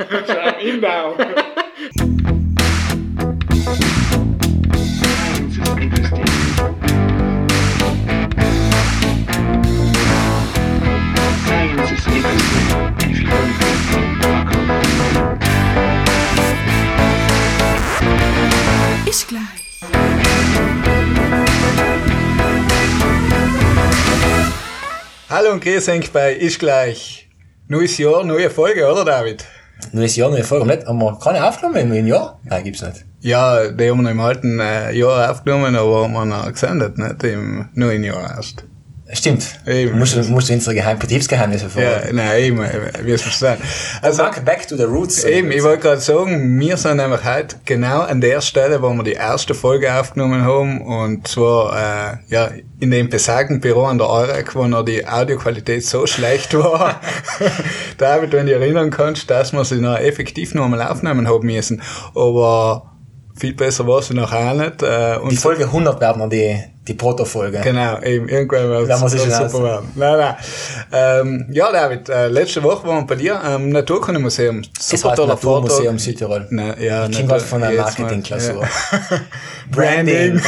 I'm in now. Science is interesting if you don't fuck off. Ist gleich. Hallo und grüß euch bei Ist gleich. Neues Jahr, neue Folge, oder David? Neues Jahr, neue Folge. Nicht, haben wir keine aufgenommen im Jahr? Nein, gibt's nicht. Ja, die haben wir noch im alten äh, Jahr aufgenommen, aber haben wir noch gesendet, nicht im neuen Jahr erst. Stimmt. Eben. Musst du, musst du unsere Geheim Betriebsgeheimnisse Ja, verraten. nein, eben, wie es verstanden. Also, Back, back to the roots. eben, ich wollte gerade sagen, wir sind nämlich heute genau an der Stelle, wo wir die erste Folge aufgenommen haben, und zwar, äh, ja, in dem besagten Büro an der Eurek, wo noch die Audioqualität so schlecht war. David, wenn du dich erinnern kannst, dass wir sie noch effektiv noch einmal aufnehmen haben müssen. Aber viel besser war sie noch auch nicht. Äh, Die Folge 100 werden wir die, die Proto-Folge. Genau, eben, irgendwann wird es super werden. Nein, nein. Ähm, ja, David, äh, letzte Woche waren wir bei dir am Naturkundemuseum. Das Super toller Naturmuseum Vortrag. Südtirol. Nein, ja, Ich kenne gerade von einer. Marketingklausur. Ja. Branding.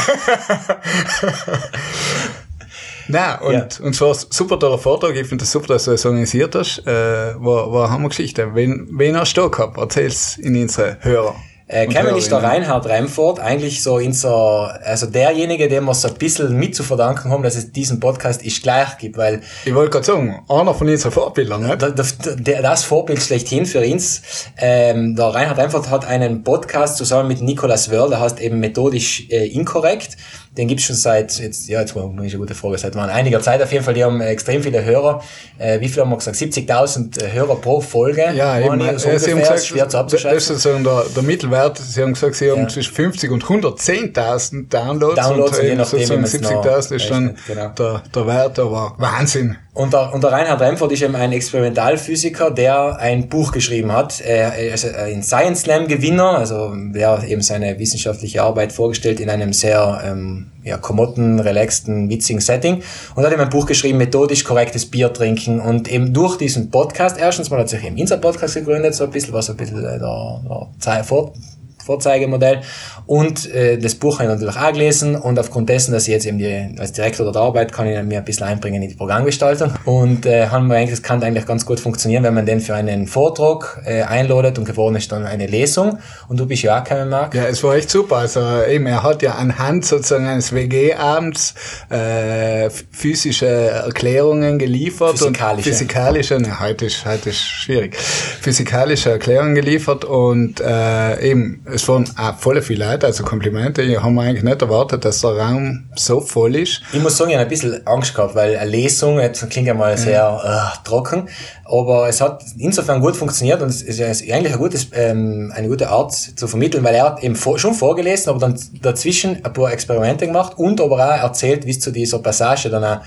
Nein, und, Ja. und zwar super toller Vortrag. Ich finde das super, dass du das organisiert hast. Äh, war, war eine Hammergeschichte. Wen, wen hast du da gehabt? Erzähl's in unsere Hörer. Äh, Kevin ist der. Reinhard Remford, eigentlich so unser, also derjenige, dem wir so ein bisschen mit zu verdanken haben, dass es diesen Podcast ist gleich gibt, weil Ich wollte gerade sagen, einer von unseren Vorbildern, nicht? da- da- der, das Vorbild schlechthin für uns. Ähm, der Reinhard Remford hat einen Podcast zusammen mit Nicolas Wörl, der heißt eben methodisch äh, inkorrekt. Den gibt's schon seit, jetzt, ja, jetzt war eine gute Frage, seit mal einiger Zeit auf jeden Fall, die haben extrem viele Hörer. Äh, wie viel haben wir gesagt? 70.000 Hörer pro Folge. Ja, eben. Äh, ich, so Sie haben gesagt, schwer zu das abzuschätzen. ist sozusagen der, der Mittelwert. Sie haben gesagt, Sie haben Ja. zwischen 50 und 110.000 Downloads. Downloads und je eben nachdem, sozusagen man's noch 70.000 ist dann genau. der, der Wert, aber Wahnsinn. Und der, und der Reinhard Remford ist eben ein Experimentalphysiker, der ein Buch geschrieben hat. Er ist ein Science Slam Gewinner, also der eben seine wissenschaftliche Arbeit vorgestellt in einem sehr ähm, ja, kommoden, relaxten, witzigen Setting und hat eben ein Buch geschrieben, methodisch korrektes Bier trinken und eben durch diesen Podcast, erstens mal hat sich eben Insa Podcast gegründet, so ein bisschen, was so ein bisschen äh, der, der Zei- Vor Vorzeigemodell. Und äh, das Buch habe ich natürlich auch gelesen und aufgrund dessen, dass ich jetzt eben die, als Direktor der Arbeit kann ich mir ein bisschen einbringen in die Programmgestaltung und äh, haben wir eigentlich, das kann eigentlich ganz gut funktionieren, wenn man den für einen Vortrag äh, einladet und geworden ist dann eine Lesung und du bist ja auch kein Marc. Ja, es war echt super. Also eben, er hat ja anhand sozusagen eines WG-Abends äh, physische Erklärungen geliefert. Physikalische. Und physikalische, ne, heute ist, heute ist schwierig. Physikalische Erklärungen geliefert und äh, eben, es waren auch voll viele Leute, also Komplimente. Ich habe eigentlich nicht erwartet, dass der Raum so voll ist. Ich muss sagen, ich habe ein bisschen Angst gehabt, weil eine Lesung, jetzt klingt ja mal sehr äh, trocken, aber es hat insofern gut funktioniert und es ist eigentlich ein gutes, ähm, eine gute Art zu vermitteln, weil er hat eben vor, schon vorgelesen, aber dann dazwischen ein paar Experimente gemacht und aber auch erzählt, wie es zu dieser Passage dann auch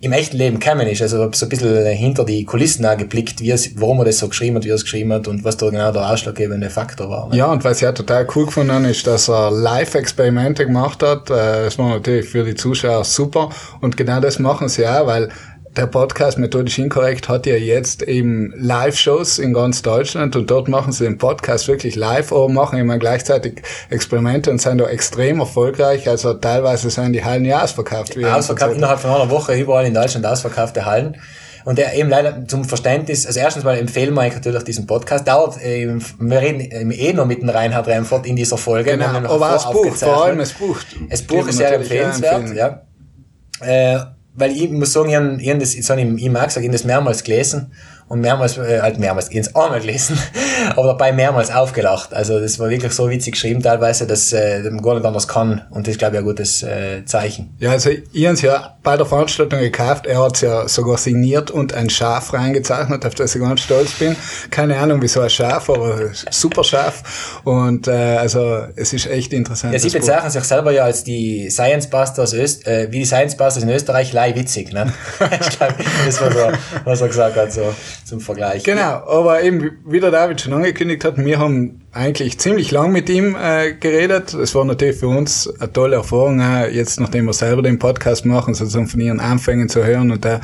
im echten Leben gekommen ist. Also so ein bisschen hinter die Kulissen auch geblickt, wie es, warum er das so geschrieben hat, wie er es geschrieben hat und was da genau der ausschlaggebende Faktor war. ne? Ja, und was ich auch total cool gefunden habe, ist, dass er Live-Experimente gemacht hat. Äh, Das war natürlich für die Zuschauer super. Und genau das machen sie auch, weil der Podcast Methodisch Inkorrekt hat ja jetzt eben Live-Shows in ganz Deutschland und dort machen sie den Podcast wirklich live, aber machen immer gleichzeitig Experimente und sind da extrem erfolgreich. Also teilweise sind die Hallen ja ausverkauft. wie er ausverkauft, innerhalb von einer Woche überall in Deutschland ausverkaufte Hallen. Und der eben leider zum Verständnis, also erstens mal empfehlen wir euch natürlich diesen Podcast. Dauert, ähm, wir reden eh noch mit dem Reinhard Remford in dieser Folge. Genau, aber das Buch, vor allem das Buch. Das Buch ist sehr empfehlenswert, empfehlen. ja. Äh, weil ich muss sagen, ich ich ich ihm auch gesagt, ich habe das mehrmals gelesen und mehrmals, äh, halt mehrmals, es einmal gelesen, aber dabei mehrmals aufgelacht. Also das war wirklich so witzig geschrieben teilweise, dass äh, man gar nicht anders kann und das ist, glaube ich, ein gutes äh, Zeichen. Ja, also ich habe es ja bei der Veranstaltung gekauft. Er hat es ja sogar signiert und ein Schaf reingezeichnet, auf das ich ganz stolz bin. Keine Ahnung, wieso ein Schaf, aber super Schaf. Und äh, also es ist echt interessant. Ja, sie bezeichnen sich selber ja als die Science Busters, Öst, äh, wie die Science Busters in Österreich, lei witzig, ne? ich glaube, das war so, was er gesagt hat, so zum Vergleich. Genau, aber eben, wie der David schon angekündigt hat, wir haben eigentlich ziemlich lang mit ihm äh, geredet. Es war natürlich für uns eine tolle Erfahrung, auch jetzt nachdem wir selber den Podcast machen, sozusagen von ihren Anfängen zu hören und da,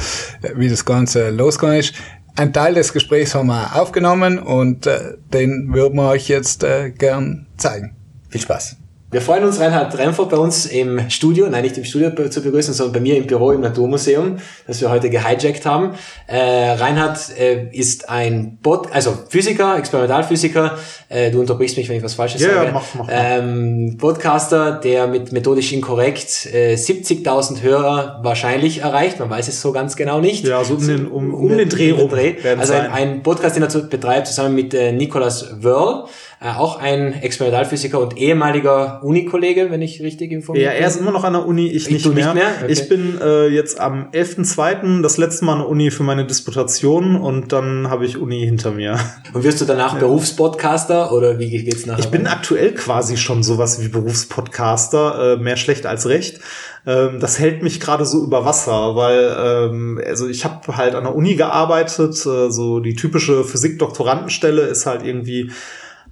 wie das Ganze losgegangen ist. ein Teil des Gesprächs haben wir aufgenommen und äh, den würden wir euch jetzt äh, gern zeigen. Viel Spaß. Wir freuen uns, Reinhard Remford bei uns im Studio, nein, nicht im Studio zu begrüßen, sondern bei mir im Büro im Naturmuseum, das wir heute gehijackt haben. Äh, Reinhard äh, ist ein Bot, also Physiker, Experimentalphysiker. Äh, du unterbrichst mich, wenn ich was Falsches Ja, ja, sage. mach, mach, mach. Ähm, Podcaster, der mit methodisch inkorrekt äh, 70.000 Hörer wahrscheinlich erreicht. Man weiß es so ganz genau nicht. Ja, so um den, um, um den Dreh rum. werden Also ein, ein Podcast, den er betreibt, zusammen mit äh, Nicolas Wörl, auch ein Experimentalphysiker und ehemaliger Unikollege, wenn ich richtig informiert Ja, er ist immer noch an der Uni, ich nicht du nicht mehr. mehr? Okay. Ich bin äh, jetzt am 11.2. das letzte Mal an der Uni für meine Disputation und dann habe ich Uni hinter mir. Und wirst du danach Berufspodcaster oder wie geht's nachher? Ich bin aktuell quasi schon sowas wie Berufspodcaster, äh, mehr schlecht als recht. Ähm, das hält mich gerade so über Wasser, weil ähm, also ich habe halt an der Uni gearbeitet, äh, so die typische Physik-Doktorandenstelle ist halt irgendwie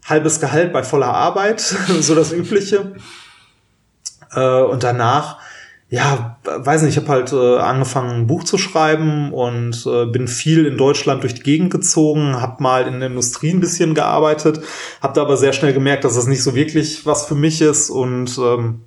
halbes Gehalt bei voller Arbeit, so das Übliche. Äh, und danach, ja, weiß nicht, ich habe halt äh, angefangen, ein Buch zu schreiben und äh, bin viel in Deutschland durch die Gegend gezogen, habe mal in der Industrie ein bisschen gearbeitet, habe da aber sehr schnell gemerkt, dass das nicht so wirklich was für mich ist und ähm,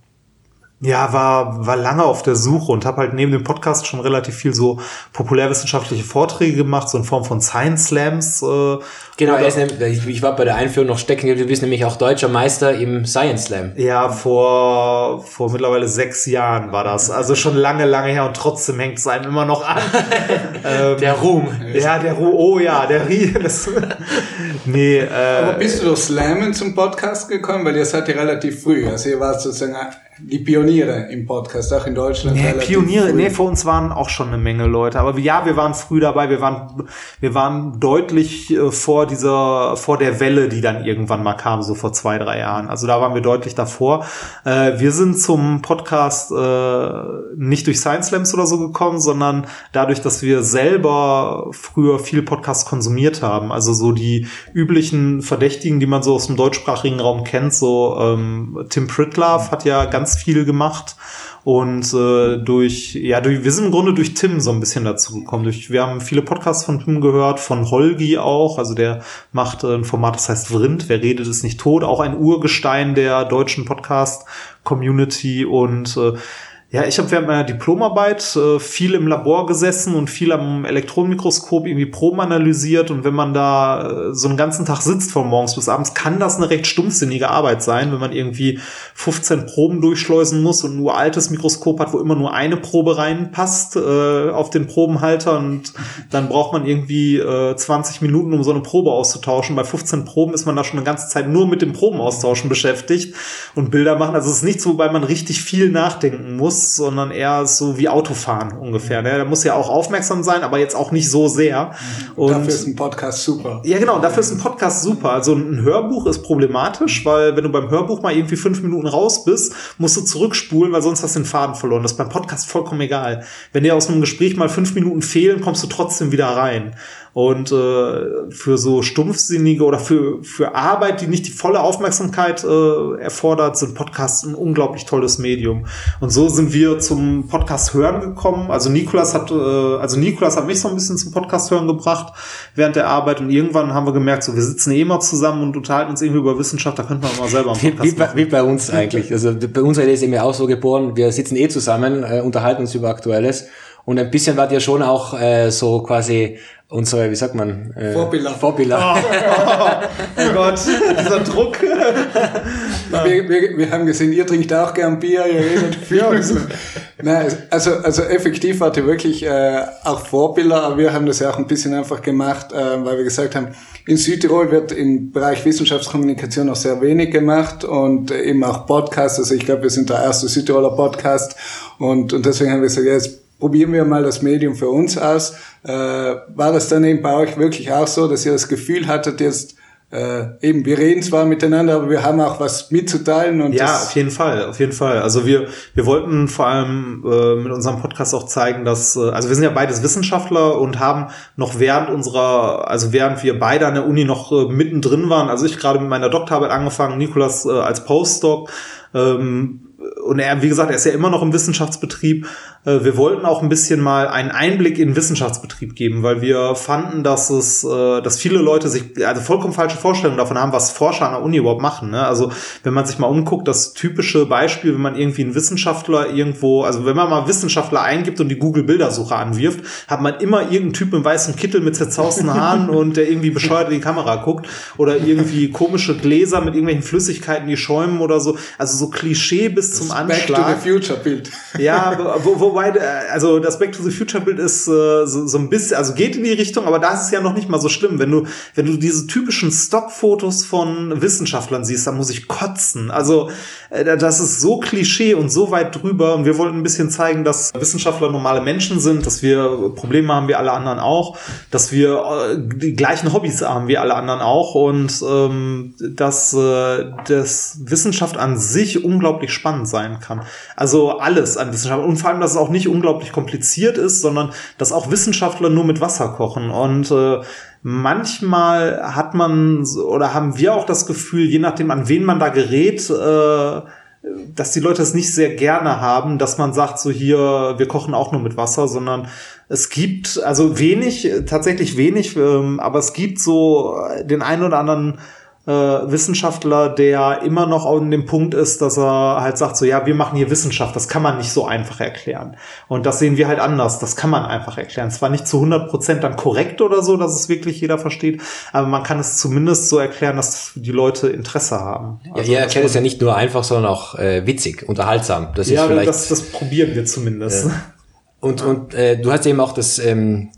ja, war, war lange auf der Suche und habe halt neben dem Podcast schon relativ viel so populärwissenschaftliche Vorträge gemacht, so in Form von Science Slams. Äh, Genau, oder- ist nämlich, ich, ich war bei der Einführung noch stecken, geblieben. du bist nämlich auch deutscher Meister im Science Slam. Ja, vor, vor mittlerweile sechs Jahren war das. Also schon lange, lange her und trotzdem hängt es einem immer noch an. ähm, Der Ruhm. ja, der Ru oh ja, der Rie. Das, nee, Aber äh, bist du durch Slammen zum Podcast gekommen? Weil ihr seid ja relativ früh. Also ihr wart sozusagen die Pioniere im Podcast, auch in Deutschland. nee, Pioniere, früh. nee, vor uns waren auch schon eine Menge Leute. Aber ja, wir waren früh dabei. Wir waren, wir waren deutlich äh, vor dieser, vor der Welle, die dann irgendwann mal kam, so vor zwei, drei Jahren. Also da waren wir deutlich davor. Äh, wir sind zum Podcast äh, nicht durch Science Slams oder so gekommen, sondern dadurch, dass wir selber früher viel Podcast konsumiert haben. Also so die üblichen Verdächtigen, die man so aus dem deutschsprachigen Raum kennt. So ähm, Tim Pritlove hat ja ganz viel gemacht. Und äh, durch, ja, durch, wir sind im Grunde durch Tim so ein bisschen dazu gekommen. Durch, wir haben viele Podcasts von Tim gehört, von Holgi auch. Also der macht äh, ein Format, das heißt Vrind, wer redet ist nicht tot. Auch ein Urgestein der deutschen Podcast-Community. Und äh, ja, ich habe während meiner Diplomarbeit äh, viel im Labor gesessen und viel am Elektronenmikroskop irgendwie Proben analysiert. Und wenn man da äh, so einen ganzen Tag sitzt von morgens bis abends, kann das eine recht stumpfsinnige Arbeit sein, wenn man irgendwie 15 Proben durchschleusen muss und ein uraltes Mikroskop hat, wo immer nur eine Probe reinpasst äh, auf den Probenhalter. Und dann braucht man irgendwie äh, 20 Minuten, um so eine Probe auszutauschen. Bei 15 Proben ist man da schon eine ganze Zeit nur mit dem Probenaustauschen beschäftigt und Bilder machen. Also es ist nichts, wobei man richtig viel nachdenken muss, sondern eher so wie Autofahren ungefähr. Ne? Da muss ja auch aufmerksam sein, aber jetzt auch nicht so sehr. Und Dafür ist ein Podcast super. ja, genau, dafür ist ein Podcast super. Also ein Hörbuch ist problematisch, weil wenn du beim Hörbuch mal irgendwie fünf Minuten raus bist, musst du zurückspulen, weil sonst hast du den Faden verloren. Das ist beim Podcast vollkommen egal. Wenn dir aus einem Gespräch mal fünf Minuten fehlen, kommst du trotzdem wieder rein. Und äh, für so stumpfsinnige oder für, für Arbeit, die nicht die volle Aufmerksamkeit äh, erfordert, sind Podcasts ein unglaublich tolles Medium. Und so sind wir zum Podcast hören gekommen. Also Nikolas hat, äh, also Nikolas hat mich so ein bisschen zum Podcast hören gebracht während der Arbeit und irgendwann haben wir gemerkt, so wir sitzen eh immer zusammen und unterhalten uns irgendwie über Wissenschaft, da könnte man mal selber einen Wie, wie, Podcast bei, wie bei uns eigentlich. Also bei Idee ist eben auch so geboren, wir sitzen eh zusammen, äh, unterhalten uns über Aktuelles. Und ein bisschen wart ihr schon auch äh, so quasi unsere, wie sagt man? Äh, Vorbilder. Vorbilder. Oh Gott, dieser Druck. Wir, wir, wir haben gesehen, ihr trinkt auch gern Bier, ihr redet viel. Nein, also, also effektiv wart ihr wirklich äh, auch Vorbilder, aber wir haben das ja auch ein bisschen einfach gemacht, äh, weil wir gesagt haben, in Südtirol wird im Bereich Wissenschaftskommunikation noch sehr wenig gemacht und eben auch Podcasts. Also ich glaube, wir sind der erste Südtiroler Podcast und, und deswegen haben wir gesagt, ja, jetzt probieren wir mal das Medium für uns aus. Äh, war das dann eben bei euch wirklich auch so, dass ihr das Gefühl hattet, jetzt äh, eben, wir reden zwar miteinander, aber wir haben auch was mitzuteilen und Ja, auf jeden Fall, auf jeden Fall. Also wir, wir wollten vor allem äh, mit unserem Podcast auch zeigen, dass, äh, also wir sind ja beides Wissenschaftler und haben noch während unserer, also während wir beide an der Uni noch äh, mittendrin waren, also ich gerade mit meiner Doktorarbeit angefangen, Nikolas äh, als Postdoc, ähm, und er, wie gesagt, er ist ja immer noch im Wissenschaftsbetrieb, wir wollten auch ein bisschen mal einen Einblick in den Wissenschaftsbetrieb geben, weil wir fanden, dass es, äh, dass viele Leute sich also vollkommen falsche Vorstellungen davon haben, was Forscher an der Uni überhaupt machen. Ne? Also wenn man sich mal umguckt, das typische Beispiel, wenn man irgendwie einen Wissenschaftler irgendwo, also wenn man mal Wissenschaftler eingibt und die Google-Bildersuche anwirft, hat man immer irgendeinen Typ im weißen Kittel mit zerzausten Haaren und der irgendwie bescheuert in die Kamera guckt oder irgendwie komische Gläser mit irgendwelchen Flüssigkeiten, die schäumen oder so. Also so Klischee bis zum Back Anschlag. to the Future Bild. Ja, wo, wobei, äh, also das Back to the Future Bild ist äh, so, so ein bisschen, also geht in die Richtung, aber da ist es ja noch nicht mal so schlimm. Wenn du, wenn du diese typischen Stockfotos von Wissenschaftlern siehst, dann muss ich kotzen. Also äh, das ist so Klischee und so weit drüber. Und wir wollten ein bisschen zeigen, dass Wissenschaftler normale Menschen sind, dass wir Probleme haben wie alle anderen auch, dass wir äh, die gleichen Hobbys haben wie alle anderen auch und ähm, dass äh, das Wissenschaft an sich unglaublich spannend sein kann. Also alles an Wissenschaft und vor allem, dass es auch nicht unglaublich kompliziert ist, sondern dass auch Wissenschaftler nur mit Wasser kochen. Und äh, manchmal hat man oder haben wir auch das Gefühl, je nachdem an wen man da gerät, äh, dass die Leute es nicht sehr gerne haben, dass man sagt, so hier, wir kochen auch nur mit Wasser, sondern es gibt, also wenig, tatsächlich wenig, ähm, aber es gibt so den einen oder anderen äh, Wissenschaftler, der immer noch an dem Punkt ist, dass er halt sagt, so ja, wir machen hier Wissenschaft, das kann man nicht so einfach erklären. Und das sehen wir halt anders, das kann man einfach erklären. Zwar nicht zu 100 Prozent dann korrekt oder so, dass es wirklich jeder versteht, aber man kann es zumindest so erklären, dass die Leute Interesse haben. Ja, Also, ihr dass erklärt es ja nicht nur einfach, sondern auch äh, witzig, unterhaltsam. Das ja, ist vielleicht. das, das probieren wir zumindest. Ja. Und, und äh, du hast eben auch das ähm,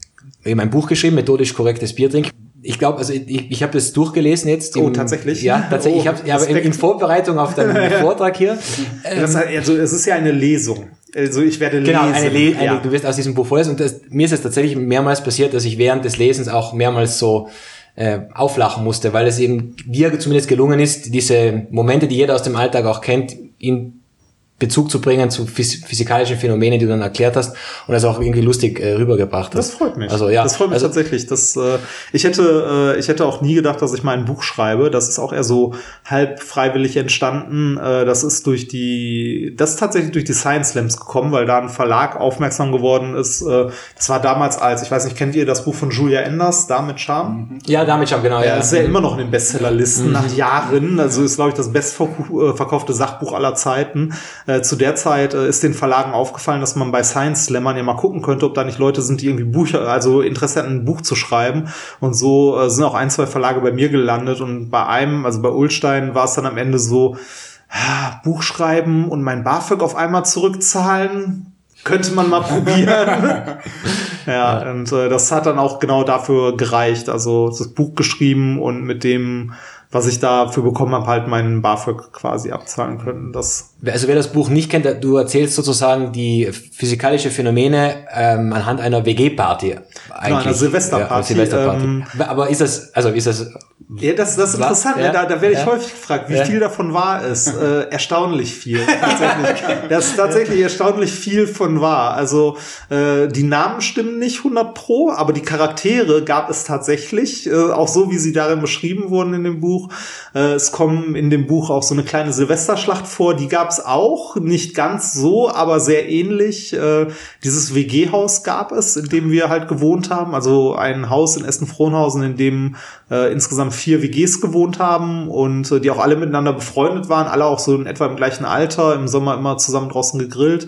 eben ein Buch geschrieben, methodisch korrektes Biertrinken. Ich glaube, also ich, ich habe das durchgelesen jetzt. Oh, im- tatsächlich? Ja, tatsächlich. Oh, ich habe ja, aber in, in. Vorbereitung auf deinen Vortrag hier. Das, also es ist ja eine Lesung. Also ich werde Genau, lesen. eine, Le eine ja. du wirst aus diesem Buch vorlesen. Und das, mir ist es tatsächlich mehrmals passiert, dass ich während des Lesens auch mehrmals so äh, auflachen musste, weil es eben dir zumindest gelungen ist, diese Momente, die jeder aus dem Alltag auch kennt, in Bezug zu bringen zu phys physikalischen Phänomenen, die du dann erklärt hast und das auch irgendwie lustig äh, rübergebracht hast. Das freut mich. Also ja, das freut mich also, tatsächlich. Das, äh, ich hätte, äh, ich hätte auch nie gedacht, dass ich mal ein Buch schreibe. Das ist auch eher so halb freiwillig entstanden. Äh, das ist durch die, das ist tatsächlich durch die Science Slams gekommen, weil da ein Verlag aufmerksam geworden ist. Äh, das war damals als, ich weiß nicht, kennt ihr das Buch von Julia Enders, da mit Charme? Ja, damit schon, genau. Ja, Ja, ist ja immer noch in den Bestsellerlisten nach Jahren. Also ist, glaube ich, das bestverkaufte Sachbuch aller Zeiten. Äh, zu der Zeit äh, ist den Verlagen aufgefallen, dass man bei Science Slammern ja mal gucken könnte, ob da nicht Leute sind, die irgendwie Bücher, also Interesse hatten, ein Buch zu schreiben. Und so äh, sind auch ein, zwei Verlage bei mir gelandet. Und bei einem, also bei Ulstein, war es dann am Ende so, ah, Buch schreiben und mein BAföG auf einmal zurückzahlen. Könnte man mal probieren. Ja, und äh, das hat dann auch genau dafür gereicht. Also das Buch geschrieben und mit dem, was ich dafür bekommen habe, halt meinen BAföG quasi abzahlen können. Das Also wer das Buch nicht kennt, du erzählst sozusagen die physikalische Phänomene ähm, anhand einer WG-Party. Eigentlich. einer Silvesterparty, Ja, Silvesterparty. ähm, Aber ist das, also ist das, Ja, das, das ist interessant. Ja. Ne? Da, da werde ich Ja. häufig gefragt, wie Ja. viel davon wahr ist. Äh, erstaunlich viel. Tatsächlich. Das ist tatsächlich erstaunlich viel von wahr. Also äh, die Namen stimmen nicht 100 pro, aber die Charaktere gab es tatsächlich, äh, auch so wie sie darin beschrieben wurden in dem Buch. Äh, es kommen in dem Buch auch so eine kleine Silvesterschlacht vor. Die gab es auch, nicht ganz so, aber sehr ähnlich. Äh, dieses WG-Haus gab es, in dem wir halt gewohnt haben. Also ein Haus in Essen-Frohnhausen, in dem äh, insgesamt vier WGs gewohnt haben und äh, die auch alle miteinander befreundet waren, alle auch so in etwa im gleichen Alter, im Sommer immer zusammen draußen gegrillt.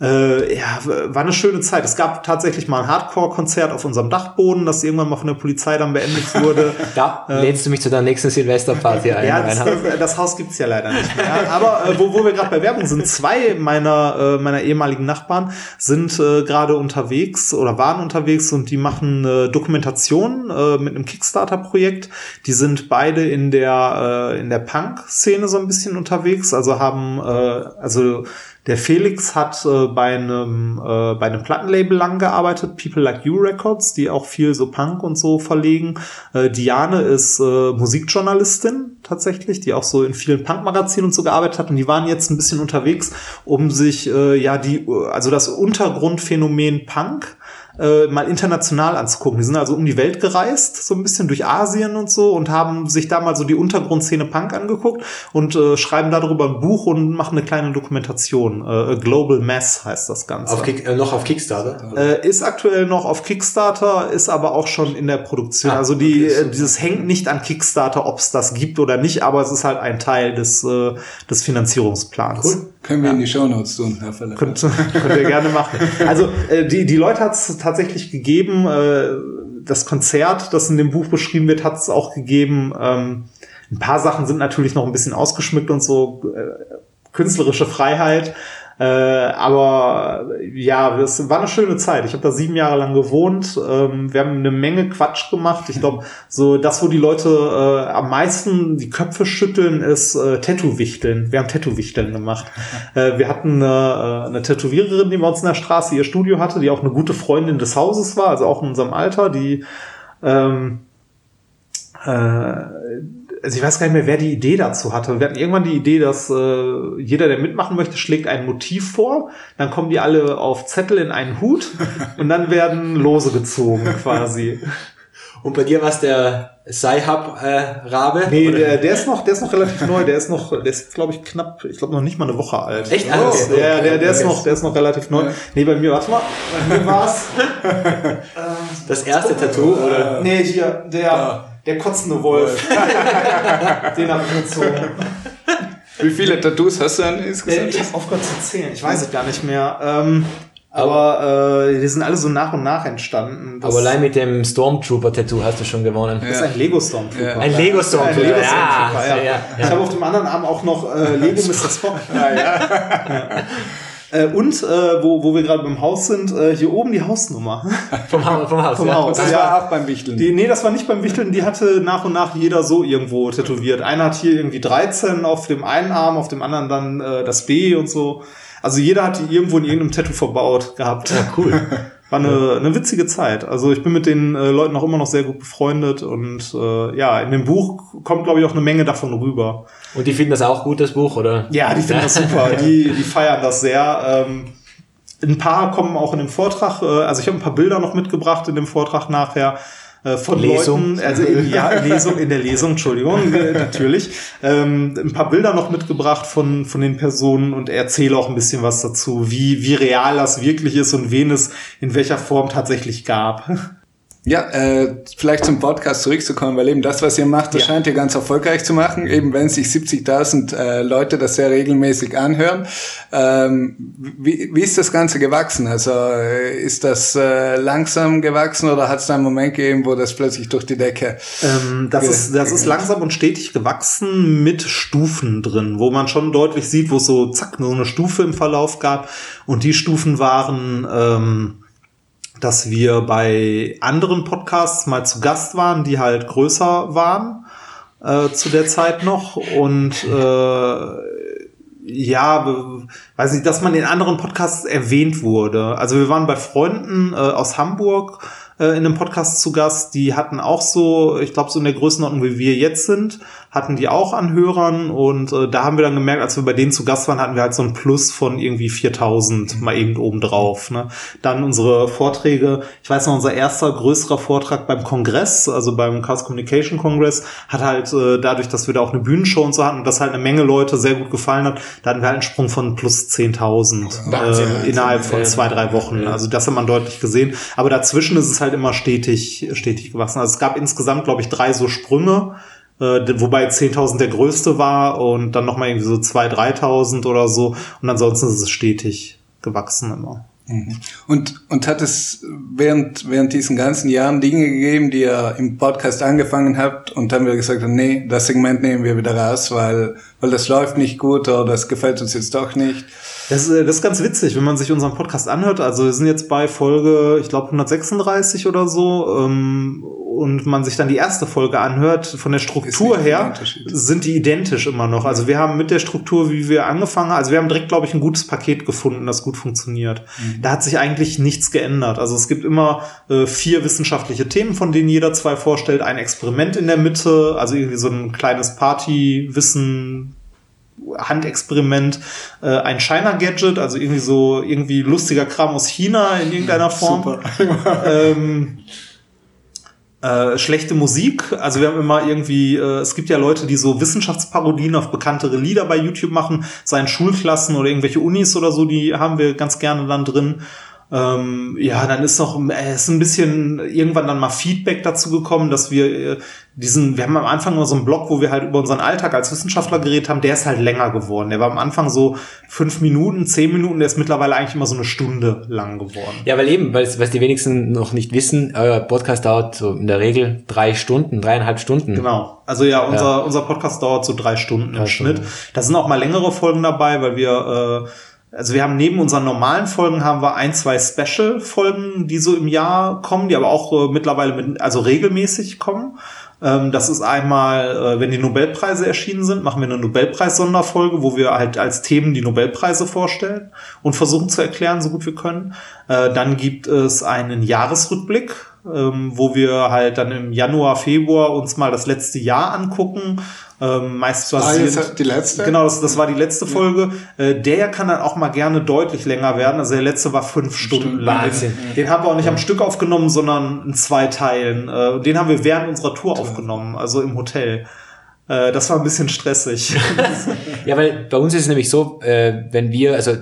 Äh, ja, war eine schöne Zeit. Es gab tatsächlich mal ein Hardcore-Konzert auf unserem Dachboden, das irgendwann mal von der Polizei dann beendet wurde. da lädst du mich zu der nächsten Silvesterparty ein. Ja, das, das, das Haus gibt's ja leider nicht mehr. Aber äh, wo, wo wir gerade bei Werbung sind, zwei meiner, äh, meiner ehemaligen Nachbarn sind äh, gerade unterwegs oder waren unterwegs und die machen äh, Dokumentation äh, mit einem Kickstarter-Projekt. Die sind beide in der, äh, in der Punk-Szene so ein bisschen unterwegs, also haben, äh, also der Felix hat äh, bei einem äh, bei einem Plattenlabel lang gearbeitet, People Like You Records, die auch viel so Punk und so verlegen. Äh, Diane ist äh, Musikjournalistin tatsächlich, die auch so in vielen Punk-Magazinen und so gearbeitet hat und die waren jetzt ein bisschen unterwegs, um sich äh, ja die also das Untergrundphänomen Punk äh, mal international anzugucken. Die sind also um die Welt gereist, so ein bisschen durch Asien und so und haben sich da mal so die Untergrundszene Punk angeguckt und äh, schreiben darüber ein Buch und machen eine kleine Dokumentation. Äh, Global Mass heißt das Ganze. Auf Kick, äh, noch auf Kickstarter? Äh, ist aktuell noch auf Kickstarter, ist aber auch schon in der Produktion. Ah, also die, okay, so. äh, dieses hängt nicht an Kickstarter, ob es das gibt oder nicht, aber es ist halt ein Teil des, äh, des Finanzierungsplans. Cool. Können wir in die Shownotes tun, Herr Philipp. Könnt, könnt ihr gerne machen. Also äh, die, die Leute hat es tatsächlich gegeben. Äh, das Konzert, das in dem Buch beschrieben wird, hat es auch gegeben. Ähm, ein paar Sachen sind natürlich noch ein bisschen ausgeschmückt und so. Äh, künstlerische Freiheit. Äh, aber ja, es war eine schöne Zeit. Ich habe da sieben Jahre lang gewohnt. Ähm, wir haben eine Menge Quatsch gemacht. Ich glaube, so das, wo die Leute äh, am meisten die Köpfe schütteln, ist äh, Tattoo-Wichteln. Wir haben Tattoo-Wichteln gemacht. Äh, wir hatten eine, äh, eine Tätowiererin, die bei uns in der Straße ihr Studio hatte, die auch eine gute Freundin des Hauses war, also auch in unserem Alter, die ähm, äh, also ich weiß gar nicht mehr, wer die Idee dazu hatte. Wir hatten irgendwann die Idee, dass äh, jeder, der mitmachen möchte, schlägt ein Motiv vor. Dann kommen die alle auf Zettel in einen Hut und dann werden Lose gezogen quasi. Und bei dir war es der Sci-Hub-Rabe? Nee, der, der ist noch, der ist noch relativ neu. Der ist noch, der ist glaube ich knapp, ich glaube noch nicht mal eine Woche alt. Echt? Oh, Okay. der, der, der ist noch, der ist noch relativ neu. Nee, bei mir, warte mal, bei mir war's. Das erste Tattoo, oder? Nee, hier, der, der kotzende Wolf. Den habe ich gezogen. Wie viele Tattoos hast du denn Äh, insgesamt? Ich habe aufgehört zu zählen. Ich weiß es gar nicht mehr. Ähm, aber äh, die sind alle so nach und nach entstanden. Das Aber allein mit dem Stormtrooper-Tattoo hast du schon gewonnen. ist ein Lego Stormtrooper. Ja. Ein Lego Stormtrooper, Ein Lego ja, Stormtrooper, ja. ja, ja. Ich habe auf dem anderen Arm auch noch äh, Lego Mr. Spock. Ja. Äh, und äh, wo, wo wir gerade beim Haus sind, äh, hier oben die Hausnummer. Vom, Ha vom Haus. Vom ja. Haus. Das Ja. war auch beim Wichteln. Die, nee, das war nicht beim Wichteln, die hatte nach und nach jeder so irgendwo tätowiert. Einer hat hier irgendwie 13 auf dem einen Arm, auf dem anderen dann äh, das B und so. Also jeder hat die irgendwo in irgendeinem Tattoo verbaut gehabt. Ja, cool. War eine, eine witzige Zeit. Also ich bin mit den äh, Leuten auch immer noch sehr gut befreundet und äh, ja, in dem Buch kommt, glaube ich, auch eine Menge davon rüber. Und die finden das auch gut, das Buch, oder? Ja, die finden das super. Die, die feiern das sehr. Ähm, ein paar kommen auch in dem Vortrag, äh, also ich habe ein paar Bilder noch mitgebracht in dem Vortrag nachher. Äh, Von Lesung. Leuten, also in, ja, Lesung, in der Lesung, Entschuldigung, äh, natürlich. Ähm, ein paar Bilder noch mitgebracht von, von den Personen und erzähle auch ein bisschen was dazu, wie, wie real das wirklich ist und wen es in welcher Form tatsächlich gab. Ja, äh, vielleicht zum Podcast zurückzukommen, weil eben das, was ihr macht, das Ja. scheint ihr ganz erfolgreich zu machen, eben wenn sich 70.000 äh, Leute das sehr regelmäßig anhören. Ähm, wie, wie ist das Ganze gewachsen? Also äh, ist das äh, langsam gewachsen oder hat es da einen Moment gegeben, wo das plötzlich durch die Decke... Ähm, das, ist, das ist langsam und stetig gewachsen mit Stufen drin, wo man schon deutlich sieht, wo es so zack, so eine Stufe im Verlauf gab. Und die Stufen waren, ähm, dass wir bei anderen Podcasts mal zu Gast waren, die halt größer waren äh, zu der Zeit noch. Und äh, ja, weiß nicht, dass man in anderen Podcasts erwähnt wurde. Also wir waren bei Freunden äh, aus Hamburg äh, in einem Podcast zu Gast, die hatten auch so, ich glaube so in der Größenordnung, wie wir jetzt sind, hatten die auch an Hörern und äh, da haben wir dann gemerkt, als wir bei denen zu Gast waren, hatten wir halt so ein Plus von irgendwie 4000 mal eben oben drauf. Ne? Dann unsere Vorträge, ich weiß noch, unser erster größerer Vortrag beim Kongress, also beim Chaos Communication Congress, hat halt äh, dadurch, dass wir da auch eine Bühnenshow und so hatten und das halt eine Menge Leute sehr gut gefallen hat, da hatten wir halt einen Sprung von plus 10.000 Wahnsinn. äh, innerhalb von zwei, drei Wochen. Also das hat man deutlich gesehen. Aber dazwischen ist es halt immer stetig, stetig gewachsen. Also es gab insgesamt, glaube ich, drei so Sprünge, äh, wobei 10.000 der größte war und dann nochmal irgendwie so 2.000, 3.000 oder so. Und ansonsten ist es stetig gewachsen immer. Und, und hat es während, während diesen ganzen Jahren Dinge gegeben, die ihr im Podcast angefangen habt und dann wieder gesagt habt, nee, das Segment nehmen wir wieder raus, weil, weil das läuft nicht gut oder das gefällt uns jetzt doch nicht. Das, ist, äh, das ist ganz witzig, wenn man sich unseren Podcast anhört. Also wir sind jetzt bei Folge, ich glaube 136 oder so, ähm, und man sich dann die erste Folge anhört, von der Struktur her, sind die identisch immer noch. Also wir haben mit der Struktur, wie wir angefangen haben, also wir haben direkt, glaube ich, ein gutes Paket gefunden, das gut funktioniert. Da hat sich eigentlich nichts geändert. Also es gibt immer äh, vier wissenschaftliche Themen, von denen jeder zwei vorstellt, ein Experiment in der Mitte, also irgendwie so ein kleines Partywissen Handexperiment äh, ein China-Gadget, also irgendwie so irgendwie lustiger Kram aus China in irgendeiner Form. Super. ähm, äh, schlechte Musik. Also wir haben immer irgendwie, äh, es gibt ja Leute, die so Wissenschaftsparodien auf bekanntere Lieder bei YouTube machen, seien Schulklassen oder irgendwelche Unis oder so, die haben wir ganz gerne dann drin. Ähm, ja, dann ist noch äh, ist ein bisschen irgendwann dann mal Feedback dazu gekommen, dass wir äh, diesen, wir haben am Anfang nur so einen Blog, wo wir halt über unseren Alltag als Wissenschaftler geredet haben, der ist halt länger geworden. Der war am Anfang so fünf Minuten, zehn Minuten, der ist mittlerweile eigentlich immer so eine Stunde lang geworden. Ja, weil eben, weil was die wenigsten noch nicht wissen, euer Podcast dauert so in der Regel drei Stunden, dreieinhalb Stunden. Genau. Also ja, unser, unser Podcast dauert so drei Stunden im Drei Schnitt. Stunden. Da sind auch mal längere Folgen dabei, weil wir, äh, also wir haben neben unseren normalen Folgen haben wir ein, zwei Special-Folgen, die so im Jahr kommen, die aber auch äh, mittlerweile mit, also regelmäßig kommen. Ähm, das ist einmal, äh, wenn die Nobelpreise erschienen sind, machen wir eine Nobelpreis-Sonderfolge, wo wir halt als Themen die Nobelpreise vorstellen und versuchen zu erklären, so gut wir können. Äh, dann gibt es einen Jahresrückblick, ähm, wo wir halt dann im Januar, Februar uns mal das letzte Jahr angucken. Ähm, meist Ah, basierend- jetzt die letzte? Genau, das, das war die letzte Folge. Äh, der kann dann auch mal gerne deutlich länger werden. Also der letzte war fünf Stunden lang. Wahnsinn. Den, den haben wir auch nicht am Stück aufgenommen, sondern in zwei Teilen. Äh, den haben wir während unserer Tour aufgenommen, also im Hotel. Äh, das war ein bisschen stressig. Ja, weil bei uns ist es nämlich so, äh, wenn wir, also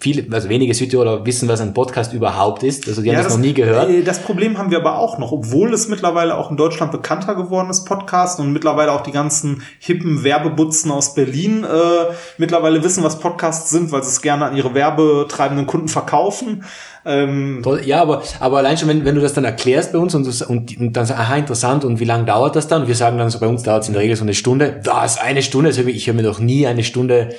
viele, also wenige Südtiroler wissen, was ein Podcast überhaupt ist. Also die haben das, noch nie gehört. äh, Das Problem haben wir aber auch noch, obwohl es mittlerweile auch in Deutschland bekannter geworden ist, Podcast und mittlerweile auch die ganzen hippen Werbebutzen aus Berlin äh, mittlerweile wissen, was Podcasts sind, weil sie es gerne an ihre werbetreibenden Kunden verkaufen. Ähm. Ja, aber, aber allein schon, wenn, wenn du das dann erklärst bei uns und, und, und dann sagst, aha, interessant, und wie lange dauert das dann? Wir sagen dann so, bei uns dauert es in der Regel so eine Stunde. Was, eine Stunde? Also ich höre mir noch nie eine Stunde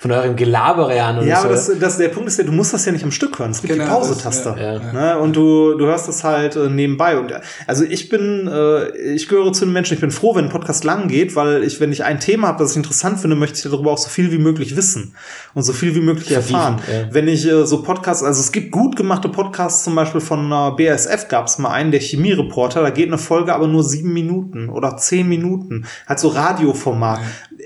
von eurem Gelabere an oder Ja, so. aber das, das, der Punkt ist ja, du musst das ja nicht am Stück hören. Es gibt Genau, die Pause-Taste. ja, ja. Ne? Und du, du hörst das halt äh, nebenbei. Und also ich bin, äh, ich gehöre zu den Menschen, ich bin froh, wenn ein Podcast lang geht, weil ich, wenn ich ein Thema habe, das ich interessant finde, möchte ich darüber auch so viel wie möglich wissen und so viel wie möglich erfahren. ja. Wenn ich äh, so Podcasts, also es gibt gut gemachte Podcasts, zum Beispiel von äh, BASF gab es mal einen, der Chemiereporter, da geht eine Folge aber nur sieben Minuten oder zehn Minuten. Hat so Radioformat.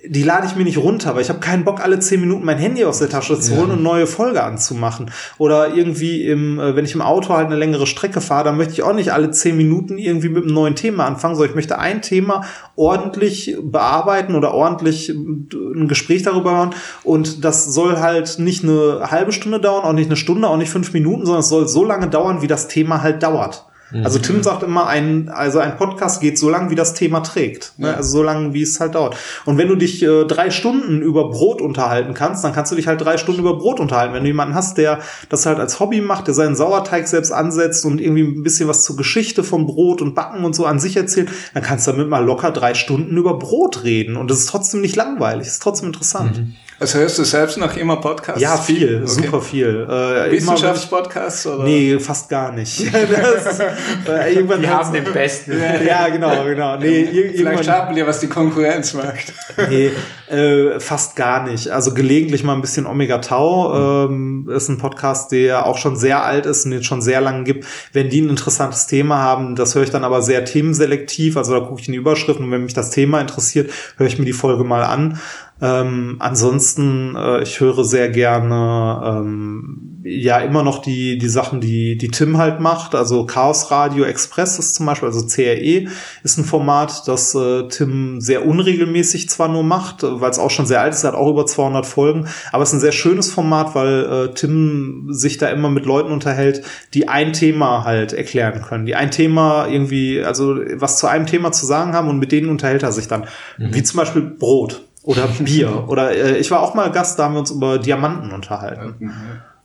Die lade ich mir nicht runter, weil ich habe keinen Bock, alle zehn Minuten mein Handy aus der Tasche zu holen und neue Folge anzumachen. Oder irgendwie im, äh, wenn ich im Auto halt eine längere Strecke fahre, dann möchte ich auch nicht alle zehn Minuten irgendwie mit einem neuen Thema anfangen, sondern ich möchte ein Thema ordentlich bearbeiten oder ordentlich äh, ein Gespräch darüber hören. Und das soll halt nicht eine halbe Stunde dauern, auch nicht eine Stunde, auch nicht fünf Minuten, sondern es soll so lange dauern, wie das Thema halt dauert. Also Tim sagt immer, ein, also ein Podcast geht so lang, wie das Thema trägt. Ne? Also so lange, wie es halt dauert. Und wenn du dich äh, drei Stunden über Brot unterhalten kannst, dann kannst du dich halt drei Stunden über Brot unterhalten. Wenn du jemanden hast, der das halt als Hobby macht, der seinen Sauerteig selbst ansetzt und irgendwie ein bisschen was zur Geschichte vom Brot und Backen und so an sich erzählt, dann kannst du damit mal locker drei Stunden über Brot reden. Und das ist trotzdem nicht langweilig, ist trotzdem interessant. Also hörst du selbst noch immer Podcasts? Ja, viel, Okay. super viel. Äh, Wissenschaftspodcasts oder? Nee, fast gar nicht. das, äh, irgendwann die haben den besten. Ja, genau, genau. Nee, Vielleicht schaffen wir, was die Konkurrenz macht. nee äh, fast gar nicht. Also gelegentlich mal ein bisschen Omega Tau. Ähm, ist ein Podcast, der auch schon sehr alt ist und den es schon sehr lange gibt. Wenn die ein interessantes Thema haben, das höre ich dann aber sehr themenselektiv. Also da gucke ich in die Überschriften und wenn mich das Thema interessiert, höre ich mir die Folge mal an. Ähm, ansonsten, äh, ich höre sehr gerne ähm, ja immer noch die die Sachen, die die Tim halt macht. Also Chaos Radio Express ist zum Beispiel, also CRE ist ein Format, das äh, Tim sehr unregelmäßig zwar nur macht, äh, weil es auch schon sehr alt ist, hat auch über 200 Folgen, aber es ist ein sehr schönes Format, weil äh, Tim sich da immer mit Leuten unterhält, die ein Thema halt erklären können, die ein Thema irgendwie, also was zu einem Thema zu sagen haben und mit denen unterhält er sich dann, wie zum Beispiel Brot oder Bier oder äh, ich war auch mal Gast, da haben wir uns über Diamanten unterhalten.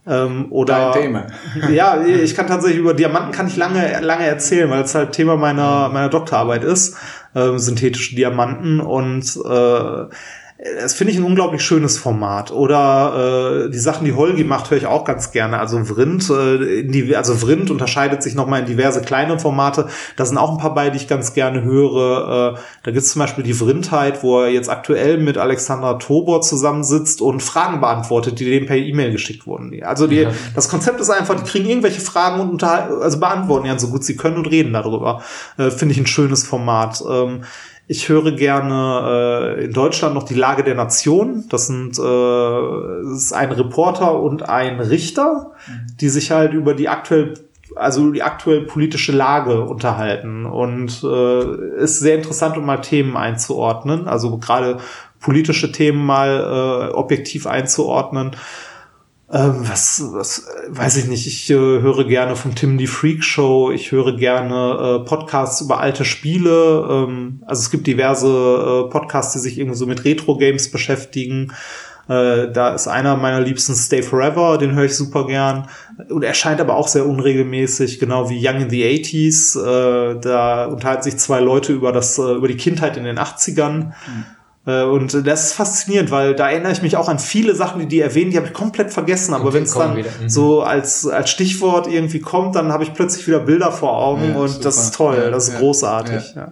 Ähm, oder Dein Thema. ja, ich kann tatsächlich über Diamanten kann ich lange lange erzählen, weil es halt Thema meiner meiner Doktorarbeit ist, ähm, synthetische Diamanten und äh, das finde ich ein unglaublich schönes Format. Oder äh, die Sachen, die Holgi macht, höre ich auch ganz gerne. Also Vrind, äh, in die, also Vrind unterscheidet sich nochmal in diverse kleine Formate. Da sind auch ein paar bei, die ich ganz gerne höre. Äh, da gibt es zum Beispiel die Vrindheit, wo er jetzt aktuell mit Alexandra Tobor zusammensitzt und Fragen beantwortet, die dem per E-Mail geschickt wurden. Also die, das Konzept ist einfach, die kriegen irgendwelche Fragen und also beantworten ja so gut sie können und reden darüber. Äh, finde ich ein schönes Format. Ähm, Ich höre gerne äh, in Deutschland noch die Lage der Nation. Das sind äh, das ist ein Reporter und ein Richter, die sich halt über die aktuell also die aktuell politische Lage unterhalten und äh, ist sehr interessant, um mal Themen einzuordnen, also gerade politische Themen mal äh, objektiv einzuordnen. Ähm, was, was, weiß ich nicht, ich äh, höre gerne von Tim die Freak Show, ich höre gerne äh, Podcasts über alte Spiele, ähm, also es gibt diverse äh, Podcasts, die sich irgendwie so mit Retro-Games beschäftigen. Äh, da ist einer meiner liebsten Stay Forever, den höre ich super gern. Und erscheint aber auch sehr unregelmäßig, genau wie Young in the 80s. Äh, da unterhalten sich zwei Leute über das, äh, über die Kindheit in den 80ern. Äh, Und das ist faszinierend, weil da erinnere ich mich auch an viele Sachen, die die erwähnen, die habe ich komplett vergessen. Aber wenn es dann. Mhm. so als, als Stichwort irgendwie kommt, dann habe ich plötzlich wieder Bilder vor Augen Ja, und das super. ist toll, Ja, das ist ja, großartig. ja.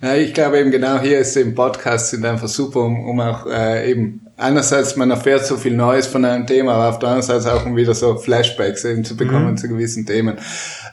Ja. Ich glaube eben genau hier ist eben Podcasts sind einfach super, um, um auch äh, eben einerseits man erfährt so viel Neues von einem Thema, aber auf der anderen Seite auch um wieder so Flashbacks eben zu bekommen zu gewissen Themen.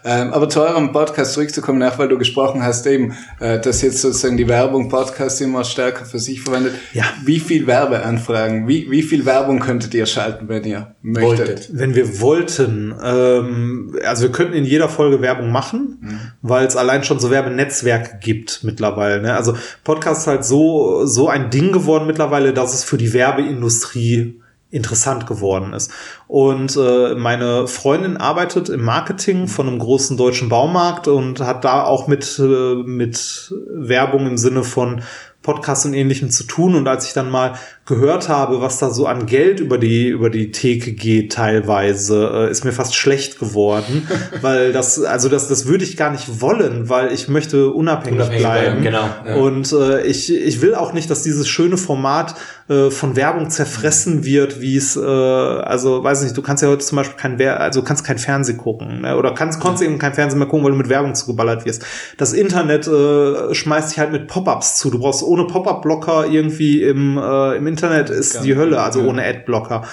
Ähm, aber zu eurem Podcast zurückzukommen, auch weil du gesprochen hast eben, äh, dass jetzt sozusagen die Werbung Podcast immer stärker für sich verwendet. Ja. Wie viel Werbeanfragen, wie, wie viel Werbung könntet ihr schalten, wenn ihr möchtet? Wenn wir wollten, ähm, also wir könnten in jeder Folge Werbung machen, weil es allein schon so Werbenetzwerke gibt mittlerweile. Ne? Also Podcast ist halt so, so ein Ding geworden mittlerweile, dass es für die Werbeindustrie interessant geworden ist. Und äh, meine Freundin arbeitet im Marketing von einem großen deutschen Baumarkt und hat da auch mit, äh, mit Werbung im Sinne von Podcasts und ähnlichem zu tun. Und als ich dann mal gehört habe, was da so an Geld über die, über die Theke geht teilweise, äh, ist mir fast schlecht geworden. weil das, also das, das würde ich gar nicht wollen, weil ich möchte unabhängig, Unabhängig bleiben. bleiben, genau, ja. Und äh, ich, ich will auch nicht, dass dieses schöne Format äh, von Werbung zerfressen wird, wie es, äh, also weiß nicht, du kannst ja heute zum Beispiel kein Wer also kannst kein Fernsehen gucken, ne? oder kannst, konntest eben kein Fernsehen mehr gucken, weil du mit Werbung zugeballert wirst. Das Internet äh, schmeißt dich halt mit Pop-ups zu. Du brauchst ohne Pop-up-Blocker irgendwie im, äh, im Internet ist die Hölle, also ohne Ad-Blocker.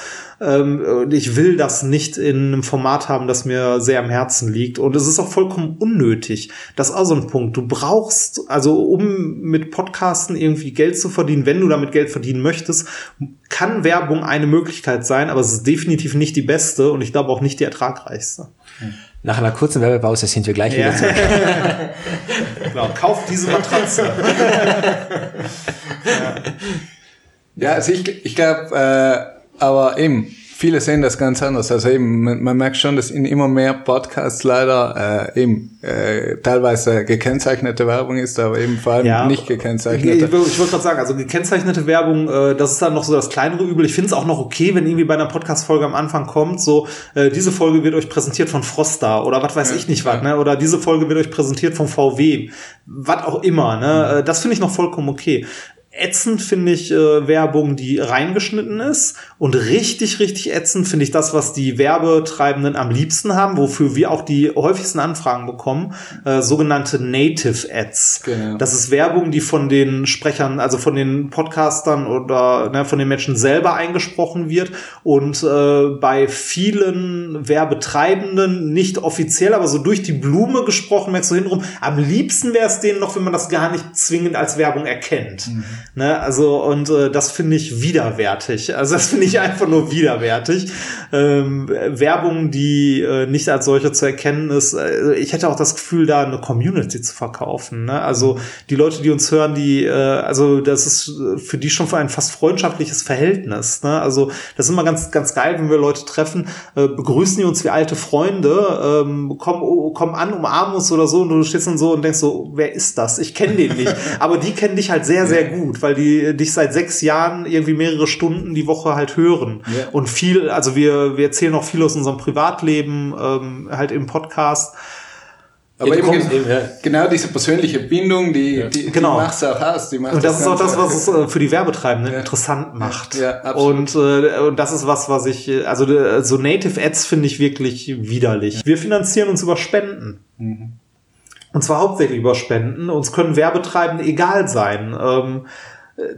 Ähm, und ich will das nicht in einem Format haben, das mir sehr am Herzen liegt. Und es ist auch vollkommen unnötig. Das ist auch so ein Punkt. Du brauchst, also um mit Podcasten irgendwie Geld zu verdienen, wenn du damit Geld verdienen möchtest, kann Werbung eine Möglichkeit sein, aber es ist definitiv nicht die beste und ich glaube auch nicht die ertragreichste. Nach einer kurzen Werbepause sind wir gleich wieder zurück. genau, kauf diese Matratze. Ja, also ich, ich glaube, äh, aber eben, viele sehen das ganz anders. Also eben, man, man merkt schon, dass in immer mehr Podcasts leider äh, eben äh, teilweise gekennzeichnete Werbung ist, aber eben vor allem nicht Ich, gekennzeichnete. ich wollte gerade sagen, also gekennzeichnete Werbung, äh, das ist dann noch so das kleinere Übel. Ich finde es auch noch okay, wenn irgendwie bei einer Podcast-Folge am Anfang kommt, so, äh, diese Folge wird euch präsentiert von Frosta oder was weiß ich nicht was, ne? Oder diese Folge wird euch präsentiert vom VW. Was auch immer, ne? Äh, Das finde ich noch vollkommen okay. Ätzend finde ich äh, Werbung, die reingeschnitten ist. Und richtig, richtig ätzend finde ich das, was die Werbetreibenden am liebsten haben, wofür wir auch die häufigsten Anfragen bekommen, äh, sogenannte Native Ads. Genau. Das ist Werbung, die von den Sprechern, also von den Podcastern oder ne, von den Menschen selber eingesprochen wird und äh, bei vielen Werbetreibenden nicht offiziell, aber so durch die Blume gesprochen, merkst du hintenrum, am liebsten wäre es denen noch, wenn man das gar nicht zwingend als Werbung erkennt. Ne, also und äh, das finde ich widerwärtig. Also das finde ich einfach nur widerwärtig. Ähm, Werbung, die äh, nicht als solche zu erkennen ist. Äh, ich hätte auch das Gefühl, da eine Community zu verkaufen. Ne? Also die Leute, die uns hören, die, äh, also das ist äh, für die schon für ein fast freundschaftliches Verhältnis. Ne? Also das ist immer ganz, ganz geil, wenn wir Leute treffen, äh, begrüßen die uns wie alte Freunde, ähm, kommen, oh, kommen an, umarmen uns oder so und du stehst dann so und denkst so, wer ist das? Ich kenne den nicht. Aber die kennen dich halt sehr, sehr gut, weil die dich seit sechs Jahren irgendwie mehrere Stunden die Woche halt hören. Ja. Und viel, also wir, wir erzählen auch viel aus unserem Privatleben, ähm, halt im Podcast. aber du eben, kommst eben, ja. genau diese persönliche Bindung, die, die, Genau. die macht's auch aus. Die macht Und das ist auch das, was es äh, für die Werbetreibenden interessant macht. Ja, absolut. und, äh, und das ist was, was ich, also äh, so Native Ads finde ich wirklich widerlich. Wir finanzieren uns über Spenden. Und zwar hauptsächlich über Spenden. Uns können Werbetreibende egal sein. Ähm,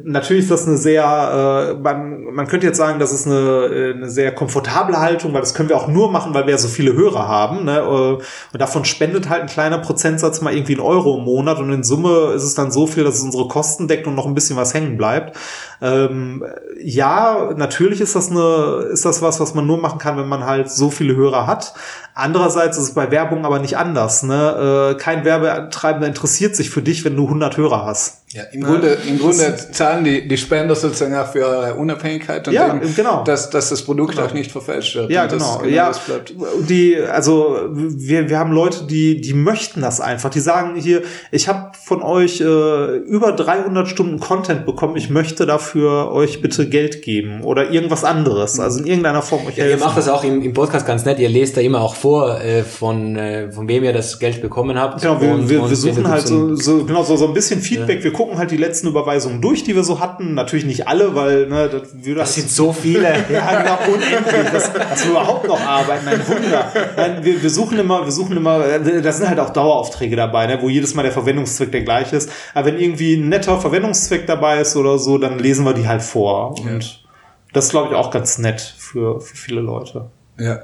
natürlich ist das eine sehr, äh, man, man könnte jetzt sagen, das ist eine, äh, eine sehr komfortable Haltung, weil das können wir auch nur machen, weil wir ja so viele Hörer haben. Ne? Äh, und davon spendet halt ein kleiner Prozentsatz mal irgendwie einen Euro im Monat und in Summe ist es dann so viel, dass es unsere Kosten deckt und noch ein bisschen was hängen bleibt. Ähm, ja, natürlich ist das eine, ist das was, was man nur machen kann, wenn man halt so viele Hörer hat. Andererseits ist es bei Werbung aber nicht anders. Ne? Äh, kein Werbetreibender interessiert sich für dich, wenn du 100 Hörer hast. Ja, im Grunde, im Grunde zahlen die, die Spender sozusagen auch für eure Unabhängigkeit und Ja, eben, genau. dass, dass das Produkt Genau. auch nicht verfälscht wird. Ja, und das genau. ja, das bleibt. die, also wir, wir haben Leute, die, die möchten das einfach. Die sagen hier, ich habe von euch äh, über 300 Stunden Content bekommen. Ich möchte dafür euch bitte Geld geben oder irgendwas anderes. Also in irgendeiner Form euch Ja, ihr helfen. macht das auch im, im Podcast ganz nett. Ihr lest da immer auch vor, äh, von, äh, von wem ihr das Geld bekommen habt. Genau, wir, Und- wir, und wir suchen halt so so, so, genau, so, so ein bisschen Feedback. Wir gucken halt die letzten Überweisungen durch, die wir so hatten. Natürlich nicht alle, weil ne, das würde Das sind so viele. Ja, genau, unendlich. Das, dass wir überhaupt noch arbeiten, ein Wunder. Nein, wir, wir suchen immer, wir suchen immer, äh, da sind halt auch Daueraufträge dabei, ne, wo jedes Mal der Verwendungszweck der gleiche ist. Aber wenn irgendwie ein netter Verwendungszweck dabei ist oder so, dann lesen wir die halt vor. Und das ist, glaube ich, auch ganz nett für, für viele Leute. Ja,